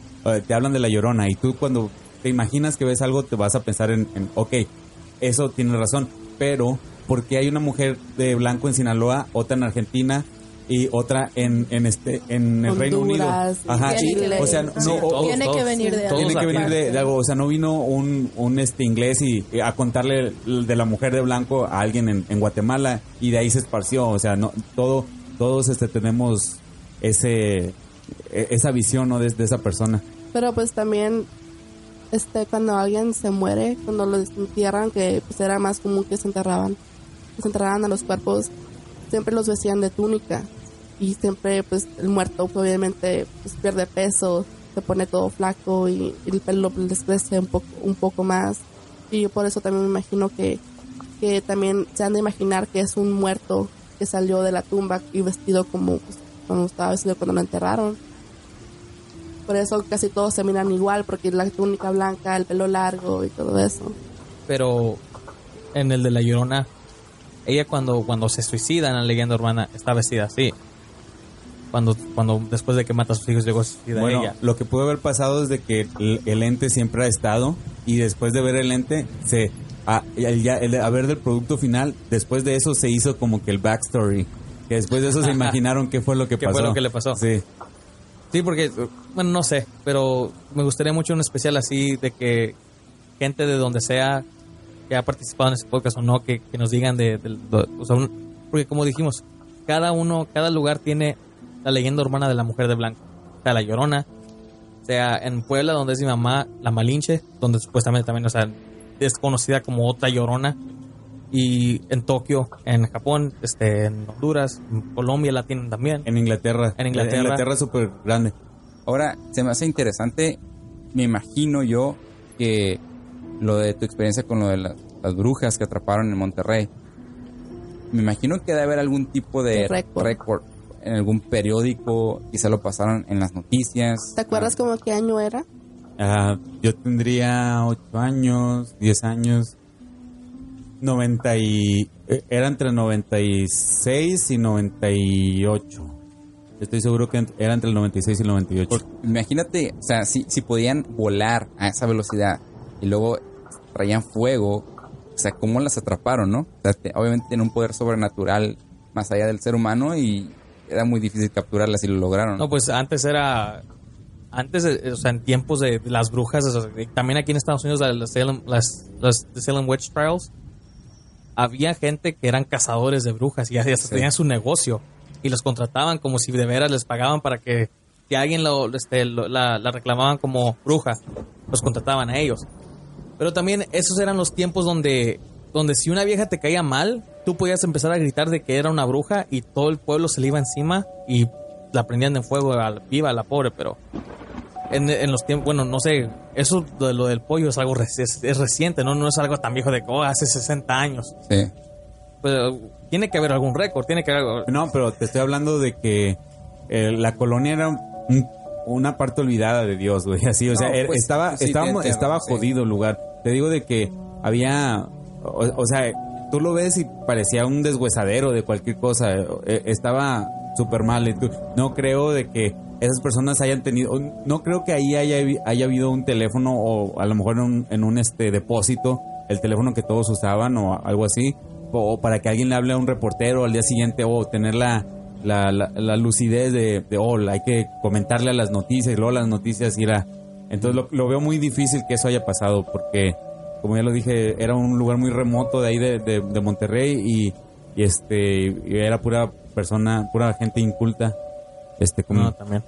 E: te hablan de la llorona y tú cuando te imaginas que ves algo te vas a pensar en, en ok, eso tiene razón, pero ¿por qué hay una mujer de blanco en Sinaloa, otra en Argentina y otra en, en este en el Reino Unido? Ajá,
F: Tiene que
E: o sea,
F: venir.
E: no,
A: Sí,
E: o-
A: todos,
F: Tiene que venir de
A: todos
E: tiene que venir de, de algo, o sea, no vino un, un este inglés y, a contarle de la mujer de blanco a alguien en, en Guatemala y de ahí se esparció, o sea, no todo todos este tenemos ese esa visión ¿no? de, de esa persona.
B: Pero pues también, este, cuando alguien se muere, cuando lo entierran, que pues era más común que se enterraban, se enterraban a los cuerpos, siempre los vestían de túnica. Y siempre, pues, el muerto, pues, obviamente, pues, pierde peso, se pone todo flaco y, y el pelo les crece un poco, un poco más. Y yo por eso también me imagino que, que también se han de imaginar que es un muerto que salió de la tumba y vestido como, pues, como estaba vestido cuando lo enterraron. Por eso casi todos se miran igual, porque la túnica blanca, el pelo largo y todo eso.
A: Pero en el de la Llorona, ella cuando, cuando se suicida en la leyenda urbana está vestida así. Cuando, cuando después de que mata a sus hijos llegó a suicida
E: Bueno,
A: ella.
E: lo que puede haber pasado es de que el, el ente siempre ha estado y después de ver el ente se a, el, ya- el a ver del producto final, después de eso se hizo como que el backstory, que después de eso se [laughs] imaginaron qué fue lo que
A: ¿Qué
E: pasó.
A: fue lo que le pasó?
E: Sí.
A: Sí, porque, bueno, no sé, pero me gustaría mucho un especial así de que gente de donde sea que ha participado en este podcast o no, que, que nos digan de, o sea, un- porque como dijimos, cada uno, cada lugar tiene la leyenda urbana de la mujer de blanco. O sea, la Llorona, sea en Puebla, donde es mi mamá, la Malinche, donde supuestamente también, o sea, es conocida como otra Llorona. Y en Tokio, en Japón, este, en Honduras, en Colombia la tienen también.
E: En Inglaterra.
A: En Inglaterra.
E: Inglaterra es súper grande.
D: Ahora, se me hace interesante, me imagino yo que lo de tu experiencia con lo de las, las brujas que atraparon en Monterrey, me imagino que debe haber algún tipo de
B: récord.
D: en algún periódico, quizá lo pasaron en las noticias.
B: ¿Te acuerdas como qué año era?
E: Ah, yo tendría 8 años, 10 años. 90 y... eh, Era entre 96 y 98. Estoy seguro que era entre el 96 y el 98.
D: Por- imagínate, o sea, si, si podían volar a esa velocidad y luego traían fuego, o sea, ¿cómo las atraparon, no? O sea, te- obviamente tienen un poder sobrenatural más allá del ser humano y era muy difícil capturarlas y lo lograron.
A: No, pues antes era. Antes, eh, o sea, en tiempos de, de las brujas, o sea, y también aquí en Estados Unidos, la- las Salem, las, las The Salem Witch Trials, había gente que eran cazadores de brujas y hasta
D: Sí.
A: tenían su negocio y los contrataban como si de veras les pagaban para que si alguien lo, este, lo- la, la reclamaban como bruja, los contrataban a ellos. Pero también esos eran los tiempos donde, donde si una vieja te caía mal, tú podías empezar a gritar de que era una bruja y todo el pueblo se le iba encima y la prendían en fuego a la, viva a la pobre, pero en, en los tiempos, bueno, no sé, eso de lo del pollo es algo reci- es, es reciente, ¿no? No es algo tan viejo de que, oh, hace 60 años.
D: Sí.
A: Pero tiene que haber algún récord, tiene que haber...
E: No, pero te estoy hablando de que eh, la colonia era un- una parte olvidada de Dios, güey. Así, o sea,
D: No, pues,
E: estaba,
D: sí,
E: estaba, estaba
D: sí.
E: jodido el lugar. Te digo de que había, o, o sea, tú lo ves y parecía un deshuesadero de cualquier cosa. Eh, estaba súper mal. Y tú- No creo de que esas personas hayan tenido, no creo que ahí haya, haya habido un teléfono o a lo mejor en un, en un, este depósito, el teléfono que todos usaban o algo así, o, para que alguien le hable a un reportero al día siguiente o tener la, la, la, la lucidez de, de, oh, hay que comentarle a las noticias y luego las noticias ir a... Entonces lo, veo muy difícil que eso haya pasado porque, como ya lo dije, era un lugar muy remoto de ahí de, de, de Monterrey y, y este y era pura persona, pura gente inculta. Este, como,
A: No, también.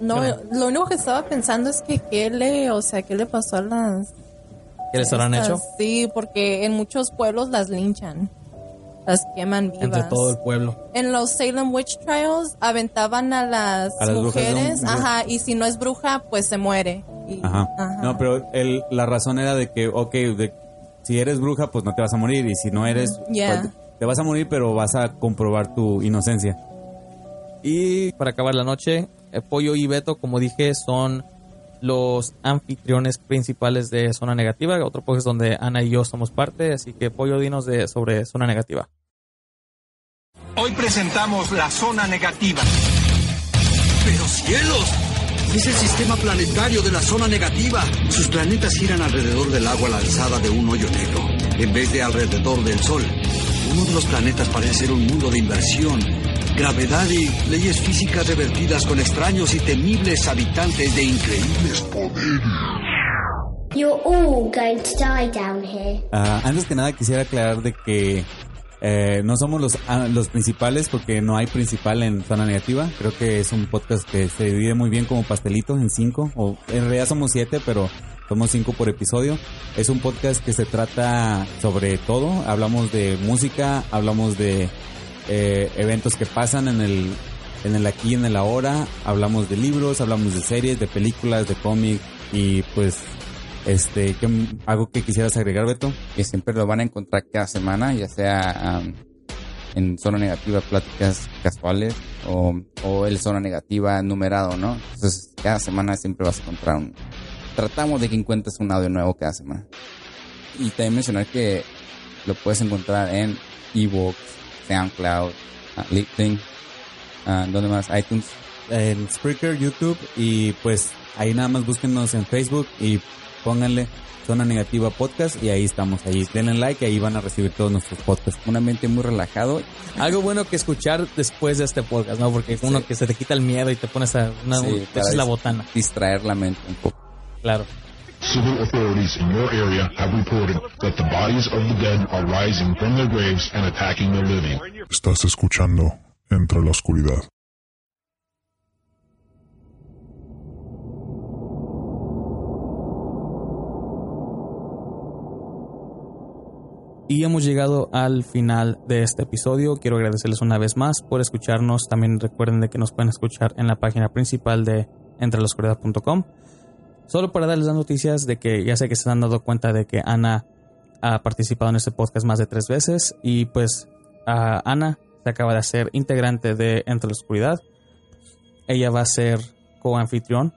F: No, lo único que estaba pensando es que qué le, o sea, qué le pasó a las...
A: ¿Qué les habrán hecho?
F: Sí, porque en muchos pueblos las linchan. Las queman vivas.
A: Entre todo el pueblo.
F: En los Salem Witch Trials aventaban a las,
E: A las brujas de un-
F: mujeres, ajá, y si no es bruja, pues se muere. Y-
E: Ajá.
F: ajá.
E: No, pero el, la razón era de que, ok, de, si eres bruja, pues no te vas a morir. Y si no eres,
F: Ya.
E: pues, te vas a morir, pero vas a comprobar tu inocencia.
A: Y para acabar la noche, eh, Pollo y Beto, como dije, son los anfitriones principales de Zona Negativa, otro podcast donde Ana y yo somos parte, así que Pollo, dinos de, sobre Zona Negativa.
G: Hoy presentamos la zona negativa. ¡Pero cielos! Es el sistema planetario de la zona negativa. Sus planetas giran alrededor del agua lanzada de un hoyo negro, en vez de alrededor del Sol. Uno de los planetas parece ser un mundo de inversión, gravedad y leyes físicas revertidas con extraños y temibles habitantes de increíbles poderes.
H: You're all going to die down here.
E: Ah, antes que nada quisiera aclarar de que eh, no somos los, ah, los principales porque no hay principal en Zona Negativa. Creo que es un podcast que se divide muy bien como pastelitos en cinco, o en realidad somos siete, pero somos cinco por episodio. Es un podcast que se trata sobre todo. Hablamos de música, hablamos de eh, eventos que pasan en el, en el aquí y en el ahora. Hablamos de libros, hablamos de series, de películas, de cómics y pues este, ¿qué, algo que quisieras agregar, Beto?
D: que siempre lo van a encontrar cada semana, ya sea en zona negativa, pláticas casuales o, o el zona negativa numerado, ¿no? Entonces, cada semana siempre vas a encontrar un... Tratamos de que encuentres un audio nuevo cada semana. Y también mencionar que lo puedes encontrar en ebooks, SoundCloud, ah, LinkedIn, ah, ¿dónde más? iTunes.
E: En Spreaker, YouTube y pues ahí nada más búsquenos en Facebook y pónganle Zona Negativa Podcast y ahí estamos, ahí denle like y ahí van a recibir todos nuestros podcasts.
D: Un ambiente muy relajado.
A: Algo bueno que escuchar después de este podcast, ¿no? Porque uno que se te quita el miedo y te pones a... Una,
D: Sí,
A: te
D: para
A: echas la botana,
D: Distraer la mente un poco.
A: claro.
C: Civil authorities in your area have reported that the bodies of the dead are rising from their graves and attacking the living.
I: Estás escuchando Entre la Oscuridad.
A: Y hemos llegado al final de este episodio. Quiero agradecerles una vez más por escucharnos. También recuerden de que nos pueden escuchar en la página principal de entrelaoscuridad.com. Solo para darles las noticias de que ya sé que se han dado cuenta de que Ana ha participado en este podcast más de tres veces. Y pues Ana se acaba de hacer integrante de Entre la Oscuridad. Ella va a ser coanfitrión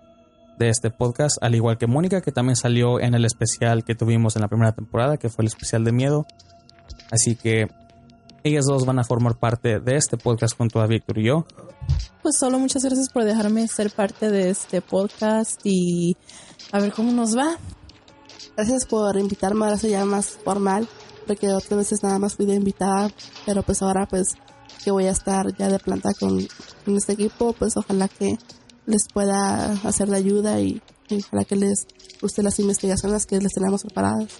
A: de este podcast, al igual que Mónica, que también salió en el especial que tuvimos en la primera temporada, que fue el especial de miedo. Así que ellas dos van a formar parte de este podcast junto a Víctor y yo.
F: Pues solo muchas gracias por dejarme ser parte de este podcast y a ver cómo nos va.
B: Gracias por invitarme, ahora soy ya más formal, porque otras veces nada más fui de invitada, pero pues ahora pues que voy a estar ya de planta con, con este equipo, pues ojalá que les pueda hacer de ayuda y, y ojalá que les guste las investigaciones que les tenemos preparadas.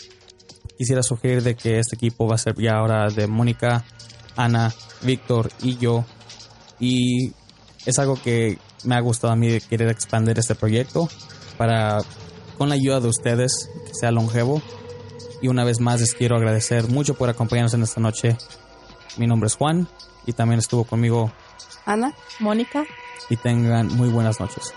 A: Quisiera sugerir de que este equipo va a ser ya ahora de Mónica, Ana, Víctor y yo. Y es algo que me ha gustado a mí de querer expandir este proyecto para, con la ayuda de ustedes, que sea longevo. Y una vez más les quiero agradecer mucho por acompañarnos en esta noche. Mi nombre es Juan y también estuvo conmigo
B: Ana,
F: Mónica,
A: y tengan muy buenas noches.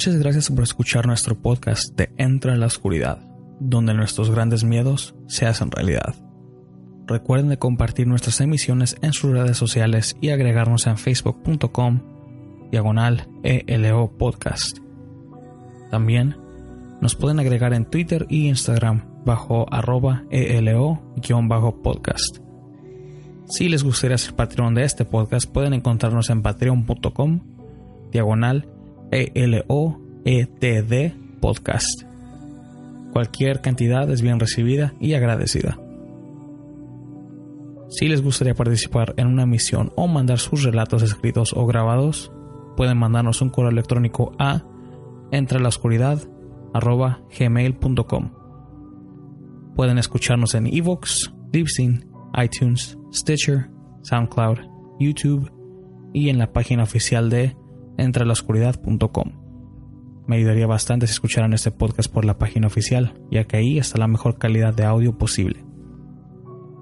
J: Muchas gracias por escuchar nuestro podcast de Entra en la Oscuridad, donde nuestros grandes miedos se hacen realidad. Recuerden de compartir nuestras emisiones en sus redes sociales y agregarnos en facebook.com diagonal ELO podcast. También nos pueden agregar en Twitter y Instagram bajo arroba ELO-podcast. Si les gustaría ser patrón de este podcast, pueden encontrarnos en patreon.com diagonal ELOETD podcast. Cualquier cantidad es bien recibida y agradecida. Si les gustaría participar en una misión o mandar sus relatos escritos o grabados, pueden mandarnos un correo electrónico a entre la oscuridad gmail.com. Pueden escucharnos en Evox, Libsyn, iTunes, Stitcher, SoundCloud, YouTube y en la página oficial de entrelaoscuridad.com. Me ayudaría bastante si escucharan este podcast por la página oficial, ya que ahí está la mejor calidad de audio posible.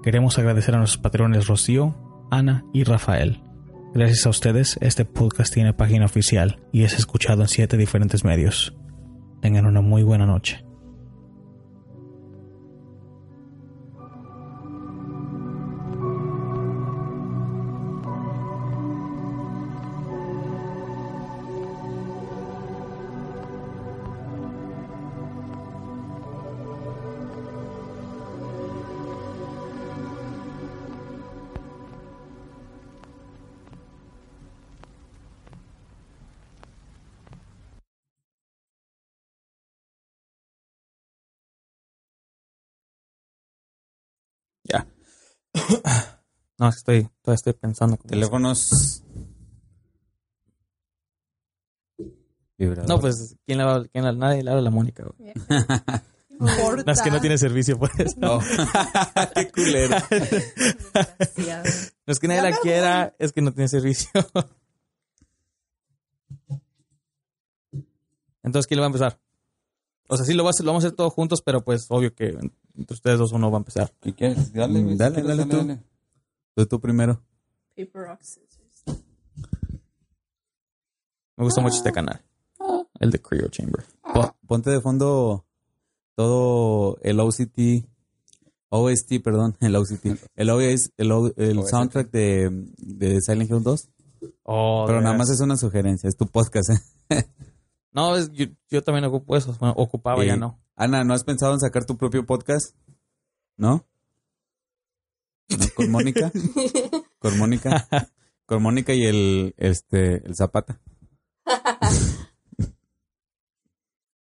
J: Queremos agradecer a nuestros patrones Rocío, Ana y Rafael. Gracias a ustedes, este podcast tiene página oficial y es escuchado en siete diferentes medios. Tengan una muy buena noche.
A: No, estoy, todavía estoy pensando.
E: Teléfonos. Vibrador.
A: No, pues, ¿quién le va, quién le- nadie le habla a la Mónica, güey. No, es que no tiene servicio por eso.
E: Oh. [laughs] Qué culero.
A: No es que nadie la quiera, es que no tiene servicio. Entonces, ¿quién le va a empezar? O sea, sí lo, va a hacer- lo vamos a hacer todos juntos, pero pues obvio que entre ustedes dos uno va a empezar.
D: ¿Qué quieres? Dale,
E: Dale, dale tú. Tú, tú primero.
F: Paper, rock, scissors.
A: Me gusta mucho este canal. El de Cryo Chamber.
E: Po- ponte de fondo todo el OCT. OST, perdón, el OCT. El, OS, el, O- el
D: OST.
E: soundtrack de, de Silent Hill 2.
A: Oh,
E: Pero nada más es una sugerencia, es tu podcast. ¿eh? [laughs]
A: No, es- yo, yo también ocupo eso. Bueno, ocupaba, ya no.
E: Ana, ¿no has pensado en sacar tu propio podcast? ¿No? ¿No? ¿Con Mónica? ¿Con Mónica? Con Mónica y el, este, el Zapata. [laughs]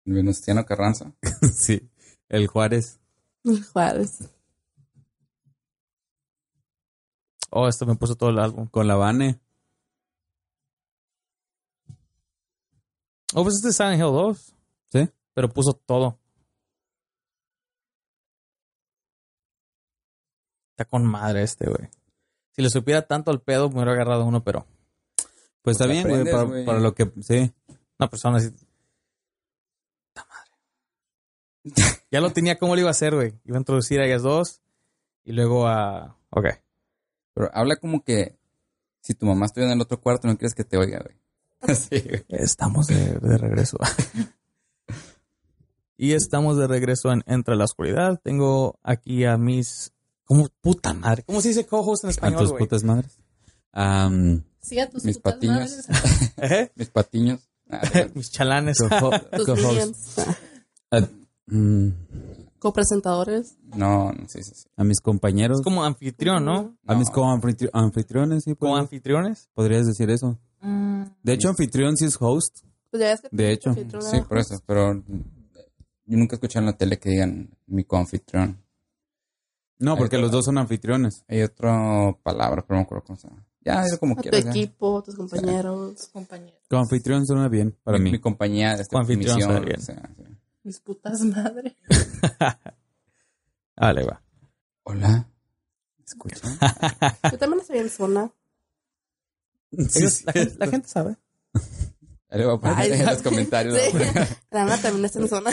D: Venustiano Carranza. [laughs]
E: sí. El Juárez.
B: Juárez.
A: Oh, esto me puso todo el álbum.
E: Con la Vane.
A: Oh, pues este es Silent Hill 2.
E: ¿Sí?
A: Pero puso todo. Está con madre este, güey. Si le supiera tanto al pedo, me hubiera agarrado uno, pero...
E: Pues está
D: Pues
E: bien, güey, para, lo que... Sí.
A: Pues aún así... ¡Ta madre! [laughs] ya lo tenía cómo lo iba a hacer, güey. Iba a introducir a ellas dos y luego a... Ok.
D: Pero habla como que si tu mamá estuviera en el otro cuarto, no quieres que te oiga, güey. [laughs] sí, güey.
A: Estamos de, de regreso. [laughs] y estamos de regreso en Entre la Oscuridad. Tengo aquí a mis... ¿Cómo? Puta madre. ¿Cómo se dice co-host en
E: A
A: español,
E: tus
A: güey?
E: putas madres.
F: Sí, a tus
D: Mis
F: putas
D: patiños.
F: madres. [laughs] [laughs]
A: ¿Eh?
D: Mis patiños. Ah, [laughs]
A: mis chalanes.
E: coho-
B: Tus Ah,
E: mm,
B: Copresentadores.
D: no, no, sí, sí, sí.
E: a mis compañeros.
A: Es como anfitrión, ¿no?
E: A mis
D: No.
E: co-anfitri- anfitriones, sí.
A: Como
E: podrías-
A: anfitriones.
E: podrías decir eso.
F: Mm,
E: De hecho, anfitrión sí es host.
B: Pues ya ves que
E: De hecho.
D: Sí, por eso. Pero yo nunca escuché en la tele que digan mi coanfitrión.
E: No, porque
D: Ahí
E: los dos son anfitriones.
D: Hay otra palabra, pero no me acuerdo cómo se llama. Ya, es como
B: A tu
D: quieras. ya.
B: equipo, tus compañeros,
F: compañeros.
E: Co-anfitrión suena bien para
D: mi,
E: mí.
D: mi compañía de esta
A: Coanfitrión
D: misión.
A: suena bien.
D: o sea, sí.
F: Mis putas madres. [laughs]
A: Vale, va.
D: Hola. ¿Me escuchan?
B: Yo también estoy en zona. [laughs]
E: Sí,
A: Ellos-
E: sí.
A: la, gente, la gente sabe.
D: Ahí le voy a poner
B: Ay,
D: en los [laughs] comentarios.
B: Sí. La también está en zona.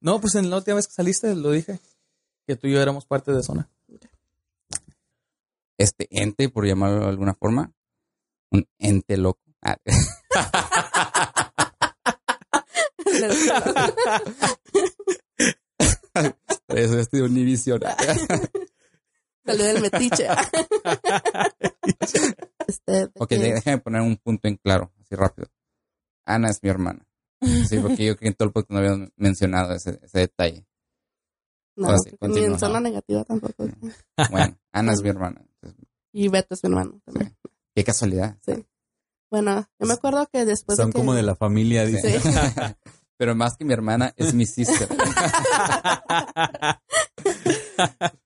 A: No, pues en la última vez que saliste lo dije. Que tú y yo éramos parte de zona.
D: Este ente, por llamarlo de alguna forma, un ente loco. Ah, [laughs] eso estoy Univision.
B: Salió del metiche. este, de
D: Ok, déjame poner un punto en claro, así rápido. Ana es mi hermana. Sí, porque yo que en todo el podcast no había mencionado ese, ese detalle.
B: No,
D: sí,
B: ni en zona negativa tampoco. [laughs]
D: Bueno, Ana es mi hermana.
B: Y Beto es mi hermano también.
D: qué casualidad.
B: Bueno, yo me acuerdo que después
E: Son
B: de que...
E: como de la familia,
D: Sí.
E: dice. [laughs]
D: Pero más que mi hermana, es mi sister. [laughs]